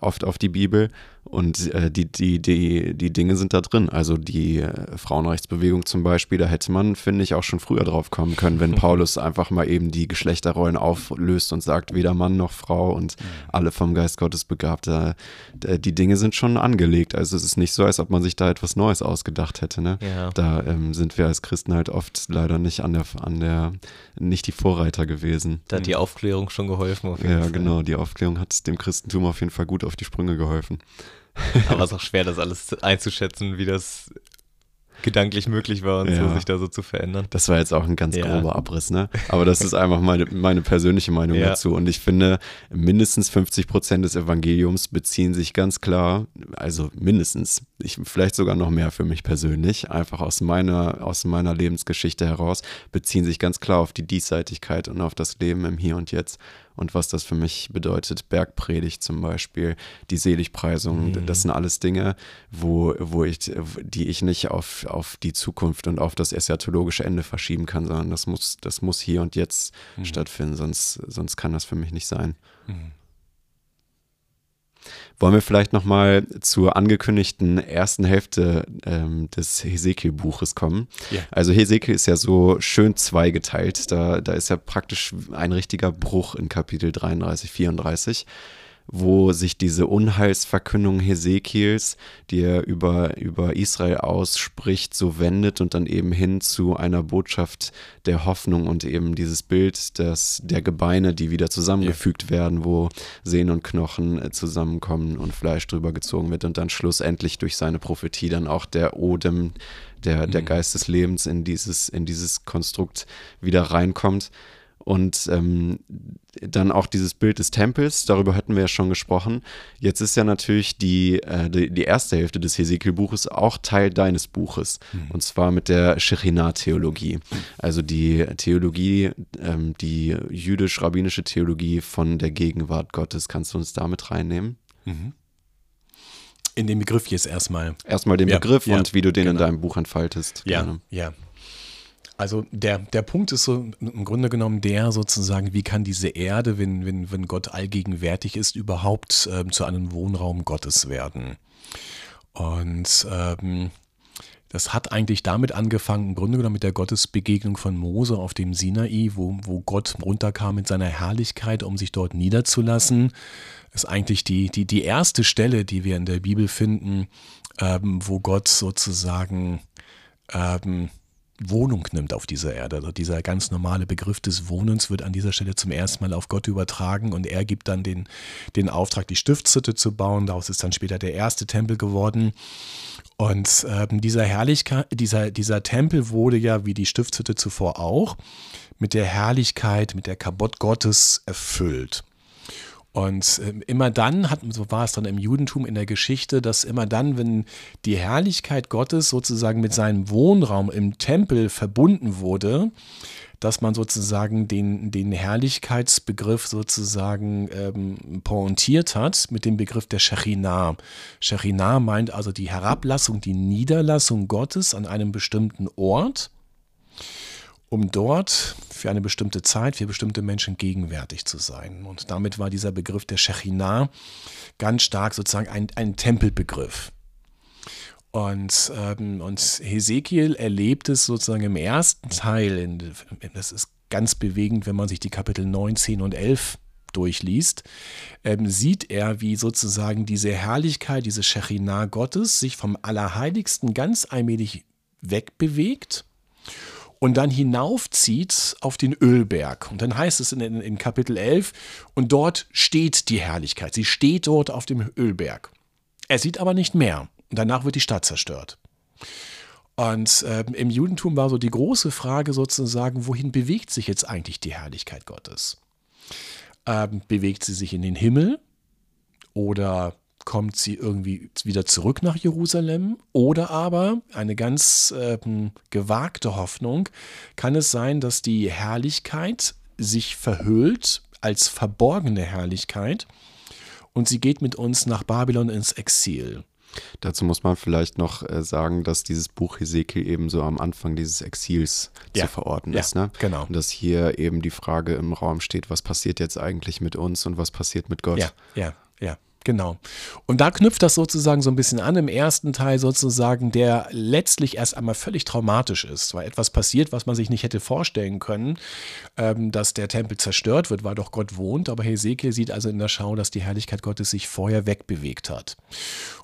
oft auf die Bibel und äh, die, die, die, die Dinge sind da drin. Also die äh, Frauenrechtsbewegung zum Beispiel, da hätte man, finde ich, auch schon früher drauf kommen können, wenn Paulus einfach mal eben die Geschlechterrollen auflöst und sagt, weder Mann noch Frau und alle vom Geist Gottes begabt. Da, da, die Dinge sind schon angelegt. Also es ist nicht so, als ob man sich da etwas Neues ausgedacht hätte. Ne? Ja. Da ähm, sind wir als Christen halt oft leider nicht an der, an der, nicht die Vorreiter gewesen. Da hat die Aufklärung schon geholfen. Auf jeden Ja, Fall. genau. Die Aufklärung hat dem Christentum auf jeden Fall gut auf die Sprünge geholfen. Aber es ist auch schwer, das alles einzuschätzen, wie das gedanklich möglich war und Ja. so, sich da so zu verändern. Das war jetzt auch ein ganz Ja. grober Abriss, ne? Aber das ist einfach meine, meine persönliche Meinung Ja. dazu. Und ich finde, mindestens 50 Prozent des Evangeliums beziehen sich ganz klar, also mindestens, ich, vielleicht sogar noch mehr für mich persönlich, einfach aus meiner, aus meiner Lebensgeschichte heraus, beziehen sich ganz klar auf die Diesseitigkeit und auf das Leben im Hier und Jetzt. Und was das für mich bedeutet, Bergpredigt zum Beispiel, die Seligpreisung, Mhm. das sind alles Dinge, wo, wo ich, die ich nicht auf, auf die Zukunft und auf das eschatologische Ende verschieben kann, sondern das muss, das muss hier und jetzt Mhm. stattfinden, sonst, sonst kann das für mich nicht sein. Wollen wir vielleicht nochmal zur angekündigten ersten Hälfte ähm, des Hesekiel-Buches kommen? Ja. Also Hesekiel ist ja so schön zweigeteilt. Da, da ist ja praktisch ein richtiger Bruch in Kapitel 33, 34, wo sich diese Unheilsverkündung Hesekiels, die er über, über Israel ausspricht, so wendet und dann eben hin zu einer Botschaft der Hoffnung und eben dieses Bild des, der Gebeine, die wieder zusammengefügt werden, wo Sehnen und Knochen äh, zusammenkommen und Fleisch drüber gezogen wird und dann schlussendlich durch seine Prophetie dann auch der Odem, der, der Geist des Lebens in dieses, in dieses Konstrukt wieder reinkommt. Und ähm, dann auch dieses Bild des Tempels, darüber hatten wir ja schon gesprochen. Jetzt ist ja natürlich die, äh, die, die erste Hälfte des Hesekiel-Buches auch Teil deines Buches. Und zwar mit der Shechinah-Theologie. Also die Theologie, ähm, die jüdisch-rabbinische Theologie von der Gegenwart Gottes. Kannst du uns damit reinnehmen? In dem Begriff jetzt erstmal. Erstmal den Ja, Begriff ja, und wie du den in genau. deinem Buch entfaltest. Ja, Gerne. ja. Also der, der Punkt ist so im Grunde genommen der sozusagen, wie kann diese Erde, wenn, wenn, wenn Gott allgegenwärtig ist, überhaupt ähm, zu einem Wohnraum Gottes werden? Und ähm, das hat eigentlich damit angefangen, im Grunde genommen mit der Gottesbegegnung von Mose auf dem Sinai, wo, wo Gott runterkam mit seiner Herrlichkeit, um sich dort niederzulassen. Das ist eigentlich die, die, die erste Stelle, die wir in der Bibel finden, ähm, wo Gott sozusagen ähm, Wohnung nimmt auf dieser Erde. Also dieser ganz normale Begriff des Wohnens wird an dieser Stelle zum ersten Mal auf Gott übertragen und er gibt dann den, den Auftrag, die Stiftshütte zu bauen. Daraus ist dann später der erste Tempel geworden. Und ähm, dieser Herrlichkeit, dieser, dieser Tempel wurde ja, wie die Stiftshütte zuvor auch, mit der Herrlichkeit, mit der Kabott Gottes erfüllt. Und äh, immer dann hat, so war es dann im Judentum in der Geschichte, dass immer dann, wenn die Herrlichkeit Gottes sozusagen mit seinem Wohnraum im Tempel verbunden wurde, dass man sozusagen den, den Herrlichkeitsbegriff sozusagen ähm, pointiert hat mit dem Begriff der Shechinah. Shechinah meint also die Herablassung, die Niederlassung Gottes an einem bestimmten Ort, um dort für eine bestimmte Zeit, für bestimmte Menschen gegenwärtig zu sein. Und damit war dieser Begriff der Shechinah ganz stark sozusagen ein, ein Tempelbegriff. Und, ähm, und Hesekiel erlebt es sozusagen im ersten Teil, in, das ist ganz bewegend, wenn man sich die Kapitel 9, 10 und 11 durchliest, ähm, sieht er, wie sozusagen diese Herrlichkeit, diese Shechinah Gottes sich vom Allerheiligsten ganz allmählich wegbewegt und dann hinaufzieht auf den Ölberg. Und dann heißt es in, in, in Kapitel 11, und dort steht die Herrlichkeit. Sie steht dort auf dem Ölberg. Er sieht aber nicht mehr. Und danach wird die Stadt zerstört. Und äh, im Judentum war so die große Frage sozusagen, wohin bewegt sich jetzt eigentlich die Herrlichkeit Gottes? Ähm, bewegt sie sich in den Himmel oder kommt sie irgendwie wieder zurück nach Jerusalem? Oder aber, eine ganz äh, gewagte Hoffnung, kann es sein, dass die Herrlichkeit sich verhüllt als verborgene Herrlichkeit und sie geht mit uns nach Babylon ins Exil. Dazu muss man vielleicht noch äh, sagen, dass dieses Buch Hesekiel eben so am Anfang dieses Exils ja. zu verorten ja, ist. Ne? Genau. Und dass hier eben die Frage im Raum steht, was passiert jetzt eigentlich mit uns und was passiert mit Gott? Ja, ja, ja. Genau. Und da knüpft das sozusagen so ein bisschen an im ersten Teil sozusagen, der letztlich erst einmal völlig traumatisch ist, weil etwas passiert, was man sich nicht hätte vorstellen können, ähm, dass der Tempel zerstört wird, weil doch Gott wohnt. Aber Hesekiel sieht also in der Schau, dass die Herrlichkeit Gottes sich vorher wegbewegt hat.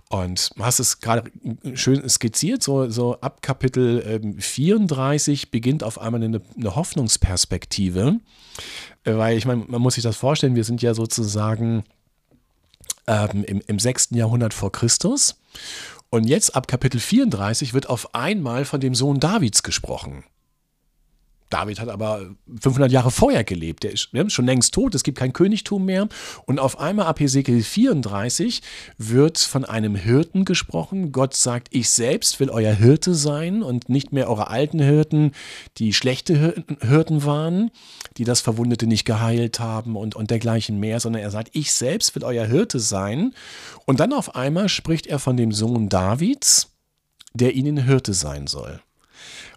Und du hast es gerade schön skizziert, so, so ab Kapitel ähm, 34 beginnt auf einmal eine, eine Hoffnungsperspektive, äh, weil ich meine, man muss sich das vorstellen, wir sind ja sozusagen ähm, im, im 6. Jahrhundert vor Christus und jetzt ab Kapitel 34 wird auf einmal von dem Sohn Davids gesprochen. David hat aber 500 Jahre vorher gelebt. Der ist schon längst tot. Es gibt kein Königtum mehr. Und auf einmal ab Hesekiel 34 wird von einem Hirten gesprochen. Gott sagt, ich selbst will euer Hirte sein und nicht mehr eure alten Hirten, die schlechte Hirten waren, die das Verwundete nicht geheilt haben und, und dergleichen mehr, sondern er sagt, ich selbst will euer Hirte sein. Und dann auf einmal spricht er von dem Sohn Davids, der ihnen Hirte sein soll.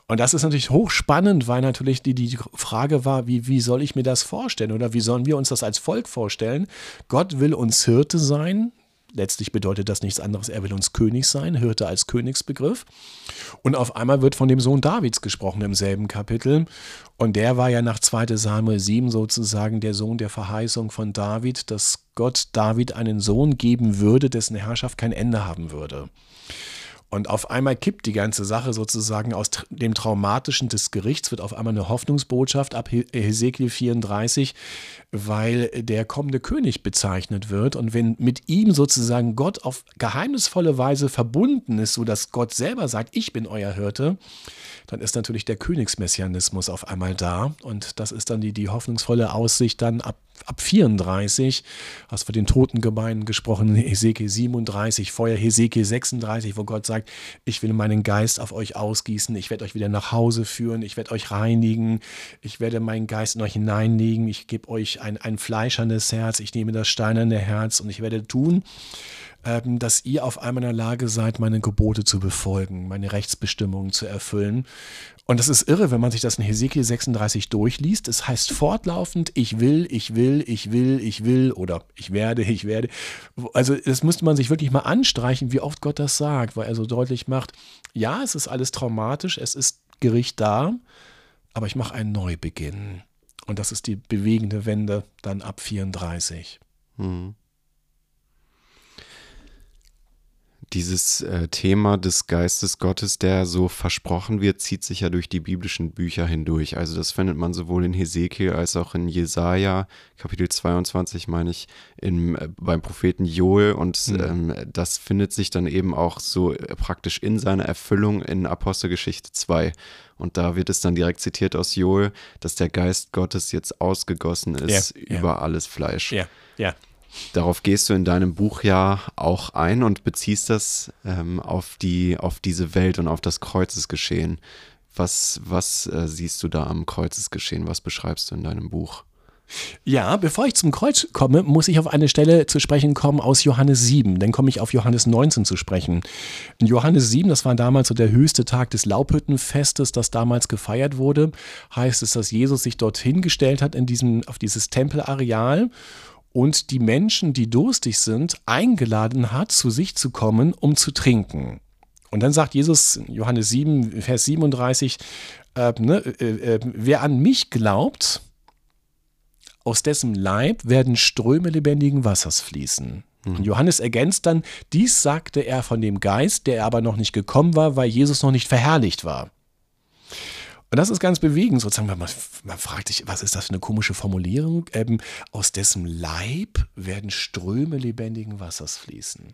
Und das ist natürlich hochspannend, weil natürlich die, die Frage war, wie, wie soll ich mir das vorstellen oder wie sollen wir uns das als Volk vorstellen? Gott will uns Hirte sein. Letztlich bedeutet das nichts anderes, er will uns König sein, Hirte als Königsbegriff. Und auf einmal wird von dem Sohn Davids gesprochen im selben Kapitel. Und der war ja nach 2 Samuel 7 sozusagen der Sohn der Verheißung von David, dass Gott David einen Sohn geben würde, dessen Herrschaft kein Ende haben würde. Und auf einmal kippt die ganze Sache sozusagen aus dem Traumatischen des Gerichts, wird auf einmal eine Hoffnungsbotschaft ab Hesekiel 34, weil der kommende König bezeichnet wird. Und wenn mit ihm sozusagen Gott auf geheimnisvolle Weise verbunden ist, sodass Gott selber sagt, ich bin euer Hirte, dann ist natürlich der Königsmessianismus auf einmal da. Und das ist dann die, die hoffnungsvolle Aussicht dann ab ab 34, hast von den Totengemeinden gesprochen, Hesekiel 37, vorher Hesekiel 36, wo Gott sagt, ich will meinen Geist auf euch ausgießen, ich werde euch wieder nach Hause führen, ich werde euch reinigen, ich werde meinen Geist in euch hineinlegen, ich gebe euch ein, ein fleischernes Herz, ich nehme das steinerne Herz und ich werde tun, ähm, dass ihr auf einmal in der Lage seid, meine Gebote zu befolgen, meine Rechtsbestimmungen zu erfüllen. Und das ist irre, wenn man sich das in Hesekiel 36 durchliest. Es heißt fortlaufend, ich will, ich will, ich will, ich will oder ich werde, ich werde. Also das müsste man sich wirklich mal anstreichen, wie oft Gott das sagt, weil er so deutlich macht, ja, es ist alles traumatisch, es ist Gericht da, aber ich mache einen Neubeginn. Und das ist die bewegende Wende dann ab 34. Mhm. Dieses äh, Thema des Geistes Gottes, der so versprochen wird, zieht sich ja durch die biblischen Bücher hindurch. Also das findet man sowohl in Hesekiel als auch in Jesaja, Kapitel 22, meine ich, in, äh, beim Propheten Joel. Und mhm. ähm, das findet sich dann eben auch so äh, praktisch in seiner Erfüllung in Apostelgeschichte 2. Und da wird es dann direkt zitiert aus Joel, dass der Geist Gottes jetzt ausgegossen ist ja, über ja. alles Fleisch. Ja, ja. Darauf gehst du in deinem Buch ja auch ein und beziehst das ähm, auf, die, auf diese Welt und auf das Kreuzesgeschehen. Was, was äh, siehst du da am Kreuzesgeschehen? Was beschreibst du in deinem Buch? Ja, bevor ich zum Kreuz komme, muss ich auf eine Stelle zu sprechen kommen aus Johannes 7. Dann komme ich auf Johannes 19 zu sprechen. In Johannes 7, das war damals so der höchste Tag des Laubhüttenfestes, das damals gefeiert wurde, heißt es, dass Jesus sich dorthin gestellt hat in diesem, auf dieses Tempelareal und die Menschen, die durstig sind, eingeladen hat, zu sich zu kommen, um zu trinken. Und dann sagt Jesus, Johannes 7, Vers 37, äh, ne, äh, äh, wer an mich glaubt, aus dessen Leib werden Ströme lebendigen Wassers fließen. Mhm. Und Johannes ergänzt dann, dies sagte er von dem Geist, der aber noch nicht gekommen war, weil Jesus noch nicht verherrlicht war. Und das ist ganz bewegend, sozusagen, man, man fragt sich, was ist das für eine komische Formulierung? Ähm, aus dessen Leib werden Ströme lebendigen Wassers fließen.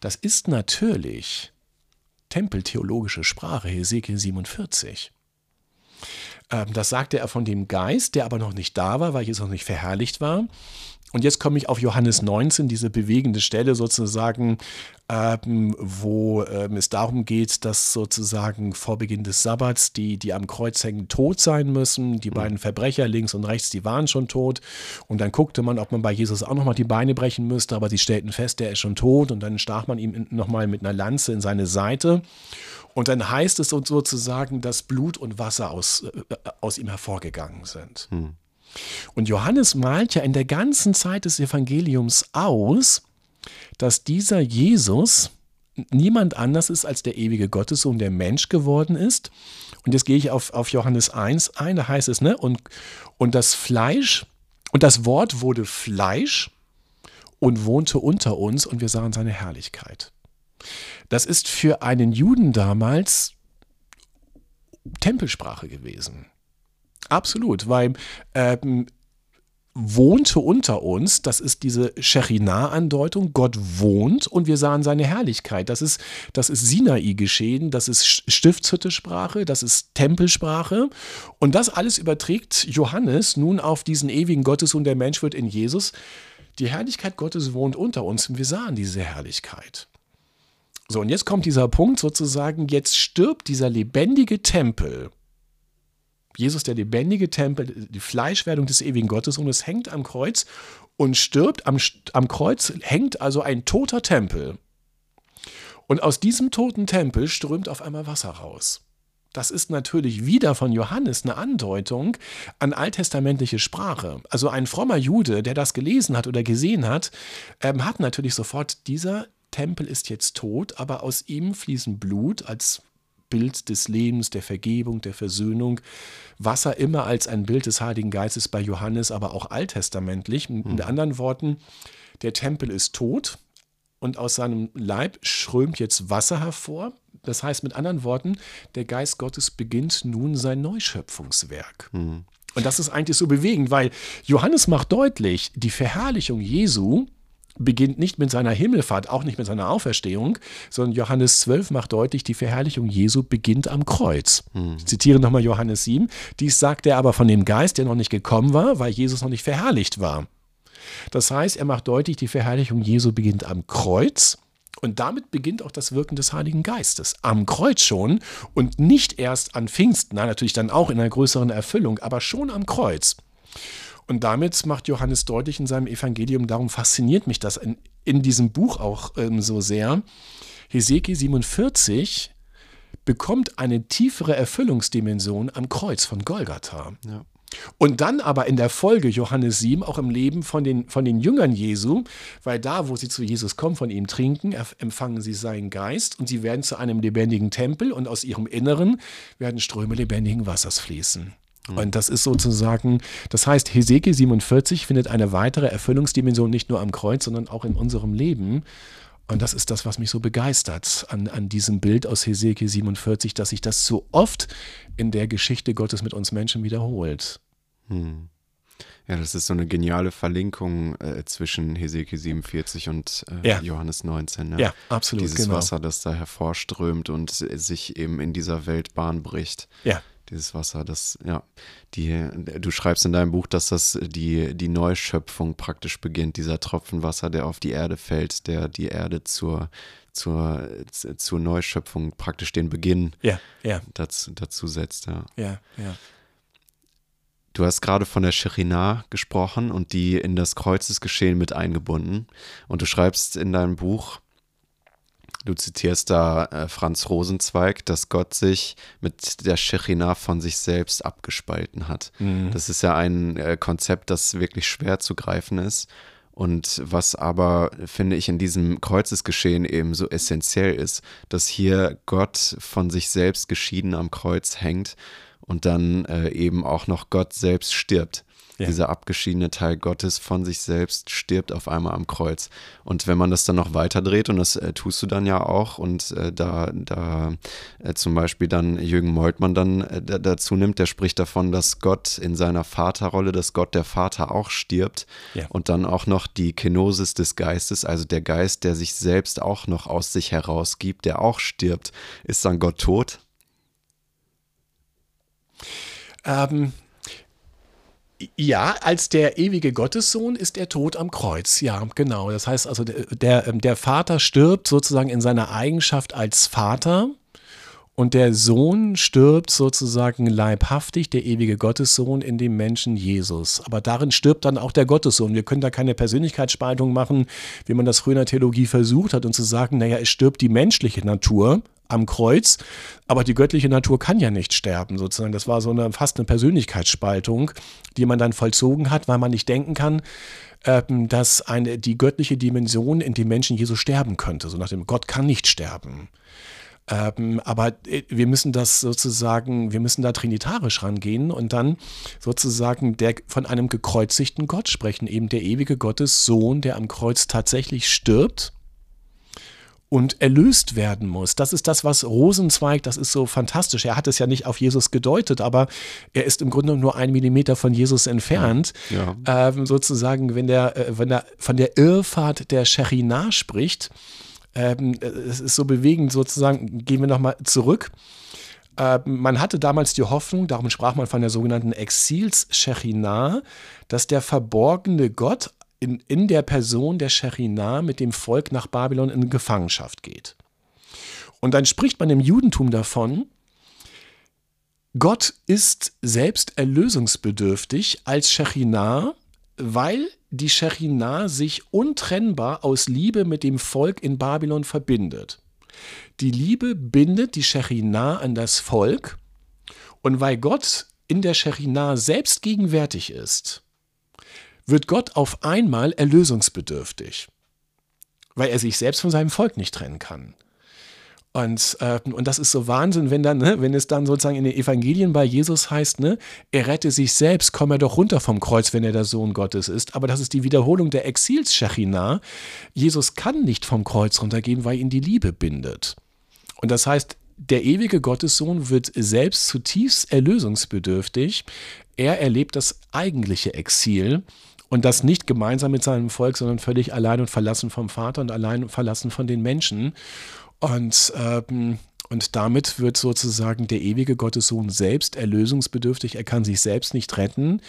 Das ist natürlich tempeltheologische Sprache, Hesekiel 47. Ähm, das sagte er von dem Geist, der aber noch nicht da war, weil Jesus noch nicht verherrlicht war. Und jetzt komme ich auf Johannes 19, diese bewegende Stelle sozusagen, ähm, wo ähm, es darum geht, dass sozusagen vor Beginn des Sabbats die, die am Kreuz hängen, tot sein müssen. Die mhm. beiden Verbrecher links und rechts, die waren schon tot. Und dann guckte man, ob man bei Jesus auch nochmal die Beine brechen müsste, aber sie stellten fest, der ist schon tot. Und dann stach man ihm nochmal mit einer Lanze in seine Seite. Und dann heißt es sozusagen, dass Blut und Wasser aus, äh, aus ihm hervorgegangen sind. Mhm. Und Johannes malt ja in der ganzen Zeit des Evangeliums aus, dass dieser Jesus niemand anders ist als der ewige Gottessohn, der Mensch geworden ist. Und jetzt gehe ich auf, auf Johannes 1 ein, da heißt es, ne, und, und das Fleisch, und das Wort wurde Fleisch und wohnte unter uns und wir sahen seine Herrlichkeit. Das ist für einen Juden damals Tempelsprache gewesen. Absolut, weil ähm, wohnte unter uns, das ist diese Shechinah-Andeutung, Gott wohnt und wir sahen seine Herrlichkeit. Das ist, das ist Sinai geschehen, das ist Stiftshütte-Sprache, das ist Tempelsprache und das alles überträgt Johannes nun auf diesen ewigen Gottes und der Mensch wird in Jesus. Die Herrlichkeit Gottes wohnt unter uns und wir sahen diese Herrlichkeit. So, und jetzt kommt dieser Punkt sozusagen, jetzt stirbt dieser lebendige Tempel Jesus, der lebendige Tempel, die Fleischwerdung des ewigen Gottes und es hängt am Kreuz und stirbt. Am, am Kreuz hängt also ein toter Tempel. Und aus diesem toten Tempel strömt auf einmal Wasser raus. Das ist natürlich wieder von Johannes eine Andeutung an alttestamentliche Sprache. Also ein frommer Jude, der das gelesen hat oder gesehen hat, ähm, hat natürlich sofort, dieser Tempel ist jetzt tot, aber aus ihm fließen Blut als Bild des Lebens, der Vergebung, der Versöhnung. Wasser immer als ein Bild des Heiligen Geistes bei Johannes, aber auch alttestamentlich. Mit mhm. anderen Worten, der Tempel ist tot und aus seinem Leib strömt jetzt Wasser hervor. Das heißt mit anderen Worten, der Geist Gottes beginnt nun sein Neuschöpfungswerk. Mhm. Und das ist eigentlich so bewegend, weil Johannes macht deutlich, die Verherrlichung Jesu beginnt nicht mit seiner Himmelfahrt, auch nicht mit seiner Auferstehung, sondern Johannes 12 macht deutlich, die Verherrlichung Jesu beginnt am Kreuz. Hm. Ich zitiere nochmal Johannes 7. Dies sagt er aber von dem Geist, der noch nicht gekommen war, weil Jesus noch nicht verherrlicht war. Das heißt, er macht deutlich, die Verherrlichung Jesu beginnt am Kreuz. Und damit beginnt auch das Wirken des Heiligen Geistes. Am Kreuz schon und nicht erst an Pfingsten, na, natürlich dann auch in einer größeren Erfüllung, aber schon am Kreuz. Und damit macht Johannes deutlich in seinem Evangelium, darum fasziniert mich das in, in diesem Buch auch ähm, so sehr. Hesekiel 47 bekommt eine tiefere Erfüllungsdimension am Kreuz von Golgatha. Ja. Und dann aber in der Folge Johannes 7 auch im Leben von den, von den Jüngern Jesu, weil da, wo sie zu Jesus kommen, von ihm trinken, empfangen sie seinen Geist und sie werden zu einem lebendigen Tempel und aus ihrem Inneren werden Ströme lebendigen Wassers fließen. Mhm. Und das ist sozusagen, das heißt, Hesekiel 47 findet eine weitere Erfüllungsdimension nicht nur am Kreuz, sondern auch in unserem Leben. Und das ist das, was mich so begeistert an, an diesem Bild aus Hesekiel 47, dass sich das so oft in der Geschichte Gottes mit uns Menschen wiederholt. Hm. Ja, das ist so eine geniale Verlinkung äh, zwischen Hesekiel 47 und äh, ja. Johannes 19. Ne? Ja, absolut. Dieses genau. Wasser, das da hervorströmt und sich eben in dieser Welt Bahn bricht. Ja. Dieses Wasser, das, ja, die, du schreibst in deinem Buch, dass das die, die Neuschöpfung praktisch beginnt, dieser Tropfen Wasser, der auf die Erde fällt, der die Erde zur, zur, zur Neuschöpfung praktisch den Beginn ja, ja. Dazu, dazu setzt. Ja, ja. ja. Du hast gerade von der Shechina gesprochen und die in das Kreuzesgeschehen mit eingebunden. Und du schreibst in deinem Buch, du zitierst da äh, Franz Rosenzweig, dass Gott sich mit der Shechina von sich selbst abgespalten hat. Mhm. Das ist ja ein äh, Konzept, das wirklich schwer zu greifen ist. Und was aber, finde ich, in diesem Kreuzesgeschehen eben so essentiell ist, dass hier Gott von sich selbst geschieden am Kreuz hängt und dann äh, eben auch noch Gott selbst stirbt. Ja. Dieser abgeschiedene Teil Gottes von sich selbst stirbt auf einmal am Kreuz. Und wenn man das dann noch weiterdreht, und das äh, tust du dann ja auch, und äh, da, da äh, zum Beispiel dann Jürgen Moltmann dann äh, dazu nimmt, der spricht davon, dass Gott in seiner Vaterrolle, dass Gott der Vater auch stirbt. Ja. Und dann auch noch die Kenosis des Geistes, also der Geist, der sich selbst auch noch aus sich herausgibt, der auch stirbt. Ist dann Gott tot? Ähm, ja, als der ewige Gottessohn ist er tot am Kreuz. Ja, genau. Das heißt also, der, ähm, der Vater stirbt sozusagen in seiner Eigenschaft als Vater. Und der Sohn stirbt sozusagen leibhaftig, der ewige Gottessohn, in dem Menschen Jesus. Aber darin stirbt dann auch der Gottessohn. Wir können da keine Persönlichkeitsspaltung machen, wie man das früher in der Theologie versucht hat, und zu sagen, naja, es stirbt die menschliche Natur, am Kreuz, aber die göttliche Natur kann ja nicht sterben, sozusagen. Das war so eine fast eine Persönlichkeitsspaltung, die man dann vollzogen hat, weil man nicht denken kann, ähm, dass eine, die göttliche Dimension in dem Menschen Jesus sterben könnte. So nach dem Gott kann nicht sterben. Ähm, aber äh, wir müssen das sozusagen, wir müssen da trinitarisch rangehen und dann sozusagen der, von einem gekreuzigten Gott sprechen, eben der ewige Gottes Sohn, der am Kreuz tatsächlich stirbt und erlöst werden muss. Das ist das, was Rosenzweig, das ist so fantastisch. Er hat es ja nicht auf Jesus gedeutet, aber er ist im Grunde nur ein Millimeter von Jesus entfernt. Ja. Ja. Ähm, sozusagen, wenn der, äh, wenn er von der Irrfahrt der Shechina spricht, ähm, es ist so bewegend sozusagen, gehen wir nochmal zurück. Ähm, man hatte damals die Hoffnung, darum sprach man von der sogenannten Exils-Shechina, dass der verborgene Gott in, in der Person der Shechina mit dem Volk nach Babylon in Gefangenschaft geht. Und dann spricht man im Judentum davon, Gott ist selbst erlösungsbedürftig als Shechina, weil die Shechina sich untrennbar aus Liebe mit dem Volk in Babylon verbindet. Die Liebe bindet die Shechina an das Volk und weil Gott in der Shechina selbst gegenwärtig ist, wird Gott auf einmal erlösungsbedürftig, weil er sich selbst von seinem Volk nicht trennen kann. Und, äh, und das ist so Wahnsinn, wenn dann, ne, wenn es dann sozusagen in den Evangelien bei Jesus heißt, ne, er rette sich selbst, komme er doch runter vom Kreuz, wenn er der Sohn Gottes ist. Aber das ist die Wiederholung der Exils-Schachina. Jesus kann nicht vom Kreuz runtergehen, weil ihn die Liebe bindet. Und das heißt, der ewige Gottessohn wird selbst zutiefst erlösungsbedürftig. Er erlebt das eigentliche Exil und das nicht gemeinsam mit seinem Volk, sondern völlig allein und verlassen vom Vater und allein und verlassen von den Menschen. Und, ähm, und damit wird sozusagen der ewige Gottessohn selbst erlösungsbedürftig. Er kann sich selbst nicht retten.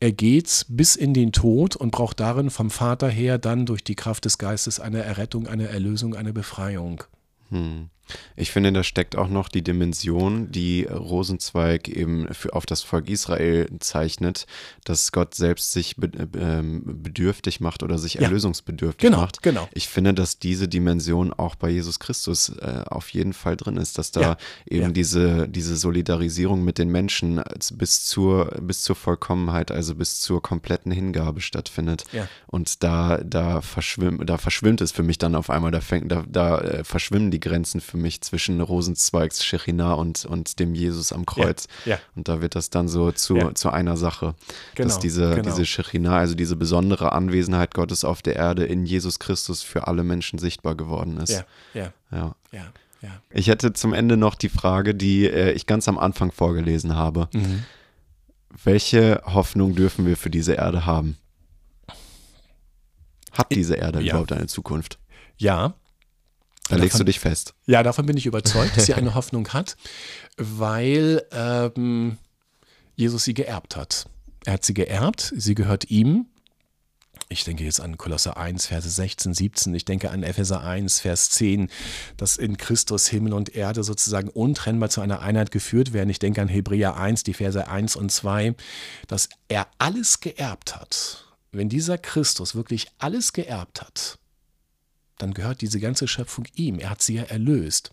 Er geht bis in den Tod und braucht darin vom Vater her dann durch die Kraft des Geistes eine Errettung, eine Erlösung, eine Befreiung. Hm. Ich finde, da steckt auch noch die Dimension, die Rosenzweig eben für, auf das Volk Israel zeichnet, dass Gott selbst sich be, äh, bedürftig macht oder sich ja. erlösungsbedürftig genau, macht. Genau. Ich finde, dass diese Dimension auch bei Jesus Christus äh, auf jeden Fall drin ist, dass da ja. eben ja. Diese, diese Solidarisierung mit den Menschen bis zur, bis zur Vollkommenheit, also bis zur kompletten Hingabe stattfindet. Und da, da, verschwimm, da verschwimmt es für mich dann auf einmal, da, fängt, da, da äh, verschwimmen die Grenzen für mich mich zwischen Rosenzweigs Shechina und, und dem Jesus am Kreuz. Ja, ja. Und da wird das dann so zu, Ja. zu einer Sache. Genau, dass diese, genau. diese Shechina, also diese besondere Anwesenheit Gottes auf der Erde in Jesus Christus für alle Menschen sichtbar geworden ist. Ja, ja, Ja. ja, ja. Ich hätte zum Ende noch die Frage, die äh, ich ganz am Anfang vorgelesen habe. Mhm. Welche Hoffnung dürfen wir für diese Erde haben? Hat diese Erde Ja. überhaupt eine Zukunft? Ja, Da legst du Davon- dich fest. Ja, davon bin ich überzeugt, dass sie eine Hoffnung hat, weil ähm, Jesus sie geerbt hat. Er hat sie geerbt, sie gehört ihm. Ich denke jetzt an Kolosser 1, Verse 16, 17. Ich denke an Epheser 1, Vers 10, dass in Christus Himmel und Erde sozusagen untrennbar zu einer Einheit geführt werden. Ich denke an Hebräer 1, die Verse 1 und 2, dass er alles geerbt hat. Wenn dieser Christus wirklich alles geerbt hat, dann gehört diese ganze Schöpfung ihm. Er hat sie ja erlöst.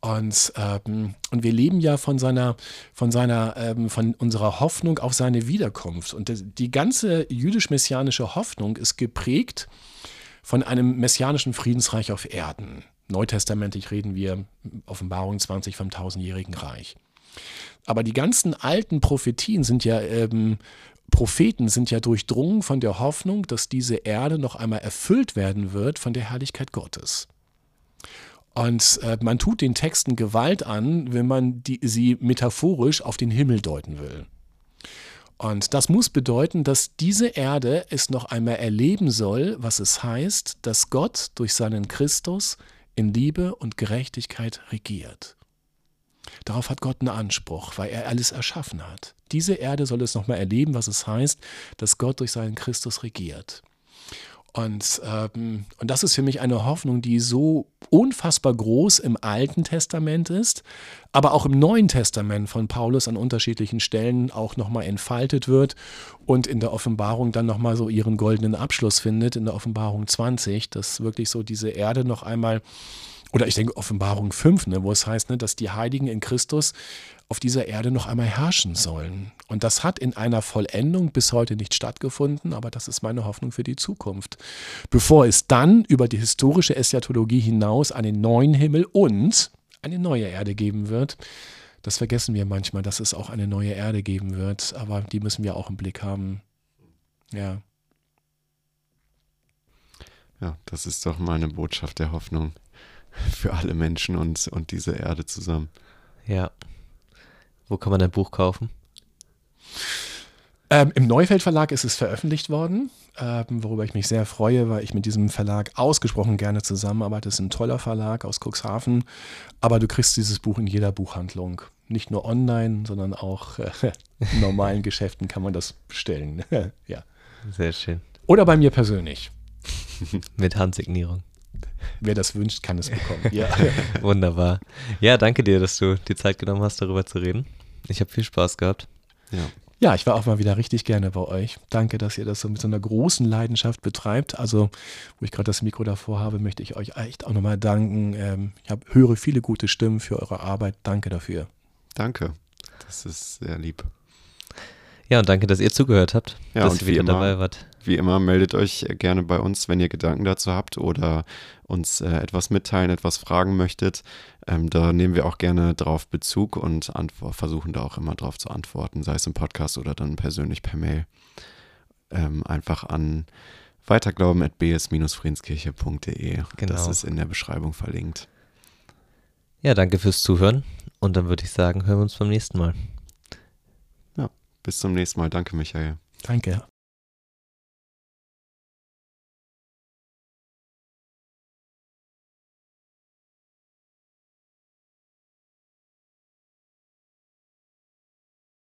Und, ähm, und wir leben ja von seiner, von seiner, ähm, von unserer Hoffnung auf seine Wiederkunft. Und die ganze jüdisch-messianische Hoffnung ist geprägt von einem messianischen Friedensreich auf Erden. Neutestamentlich reden wir Offenbarung 20 vom tausendjährigen Reich. Aber die ganzen alten Prophetien sind ja, ähm, Propheten sind ja durchdrungen von der Hoffnung, dass diese Erde noch einmal erfüllt werden wird von der Herrlichkeit Gottes. Und äh, man tut den Texten Gewalt an, wenn man die, sie metaphorisch auf den Himmel deuten will. Und das muss bedeuten, dass diese Erde es noch einmal erleben soll, was es heißt, dass Gott durch seinen Christus in Liebe und Gerechtigkeit regiert. Darauf hat Gott einen Anspruch, weil er alles erschaffen hat. Diese Erde soll es nochmal erleben, was es heißt, dass Gott durch seinen Christus regiert. Und, ähm, und das ist für mich eine Hoffnung, die so unfassbar groß im Alten Testament ist, aber auch im Neuen Testament von Paulus an unterschiedlichen Stellen auch nochmal entfaltet wird und in der Offenbarung dann nochmal so ihren goldenen Abschluss findet, in der Offenbarung 20, dass wirklich so diese Erde noch einmal oder ich denke Offenbarung 5, ne, wo es heißt, ne, dass die Heiligen in Christus auf dieser Erde noch einmal herrschen sollen. Und das hat in einer Vollendung bis heute nicht stattgefunden, aber das ist meine Hoffnung für die Zukunft. Bevor es dann über die historische Eschatologie hinaus einen neuen Himmel und eine neue Erde geben wird. Das vergessen wir manchmal, dass es auch eine neue Erde geben wird, aber die müssen wir auch im Blick haben. Ja. Ja, das ist doch mal eine Botschaft der Hoffnung für alle Menschen und, und diese Erde zusammen. Ja. Wo kann man dein Buch kaufen? Ähm, Im Neufeld Verlag ist es veröffentlicht worden, ähm, worüber ich mich sehr freue, weil ich mit diesem Verlag ausgesprochen gerne zusammenarbeite. Es ist ein toller Verlag aus Cuxhaven, aber du kriegst dieses Buch in jeder Buchhandlung. Nicht nur online, sondern auch äh, in normalen Geschäften kann man das bestellen. ja. Sehr schön. Oder bei mir persönlich. Mit Handsignierung. Wer das wünscht, kann es bekommen. ja. Wunderbar. Ja, danke dir, dass du die Zeit genommen hast, darüber zu reden. Ich habe viel Spaß gehabt. Ja. Ja, ich war auch mal wieder richtig gerne bei euch. Danke, dass ihr das so mit so einer großen Leidenschaft betreibt. Also, wo ich gerade das Mikro davor habe, möchte ich euch echt auch nochmal danken. Ähm, ich hab, höre viele gute Stimmen für eure Arbeit. Danke dafür. Danke. Das ist sehr lieb. Ja, und danke, dass ihr zugehört habt, Ja, dass ihr wie wieder immer- dabei wart. Wie immer, meldet euch gerne bei uns, wenn ihr Gedanken dazu habt oder uns äh, etwas mitteilen, etwas fragen möchtet. Ähm, da nehmen wir auch gerne drauf Bezug und versuchen da auch immer drauf zu antworten, sei es im Podcast oder dann persönlich per Mail. Ähm, einfach an weiterglauben.bs-friedenskirche.de. Das Genau. ist in der Beschreibung verlinkt. Ja, danke fürs Zuhören. Und dann würde ich sagen, hören wir uns beim nächsten Mal. Bis zum nächsten Mal. Danke, Michael. Danke.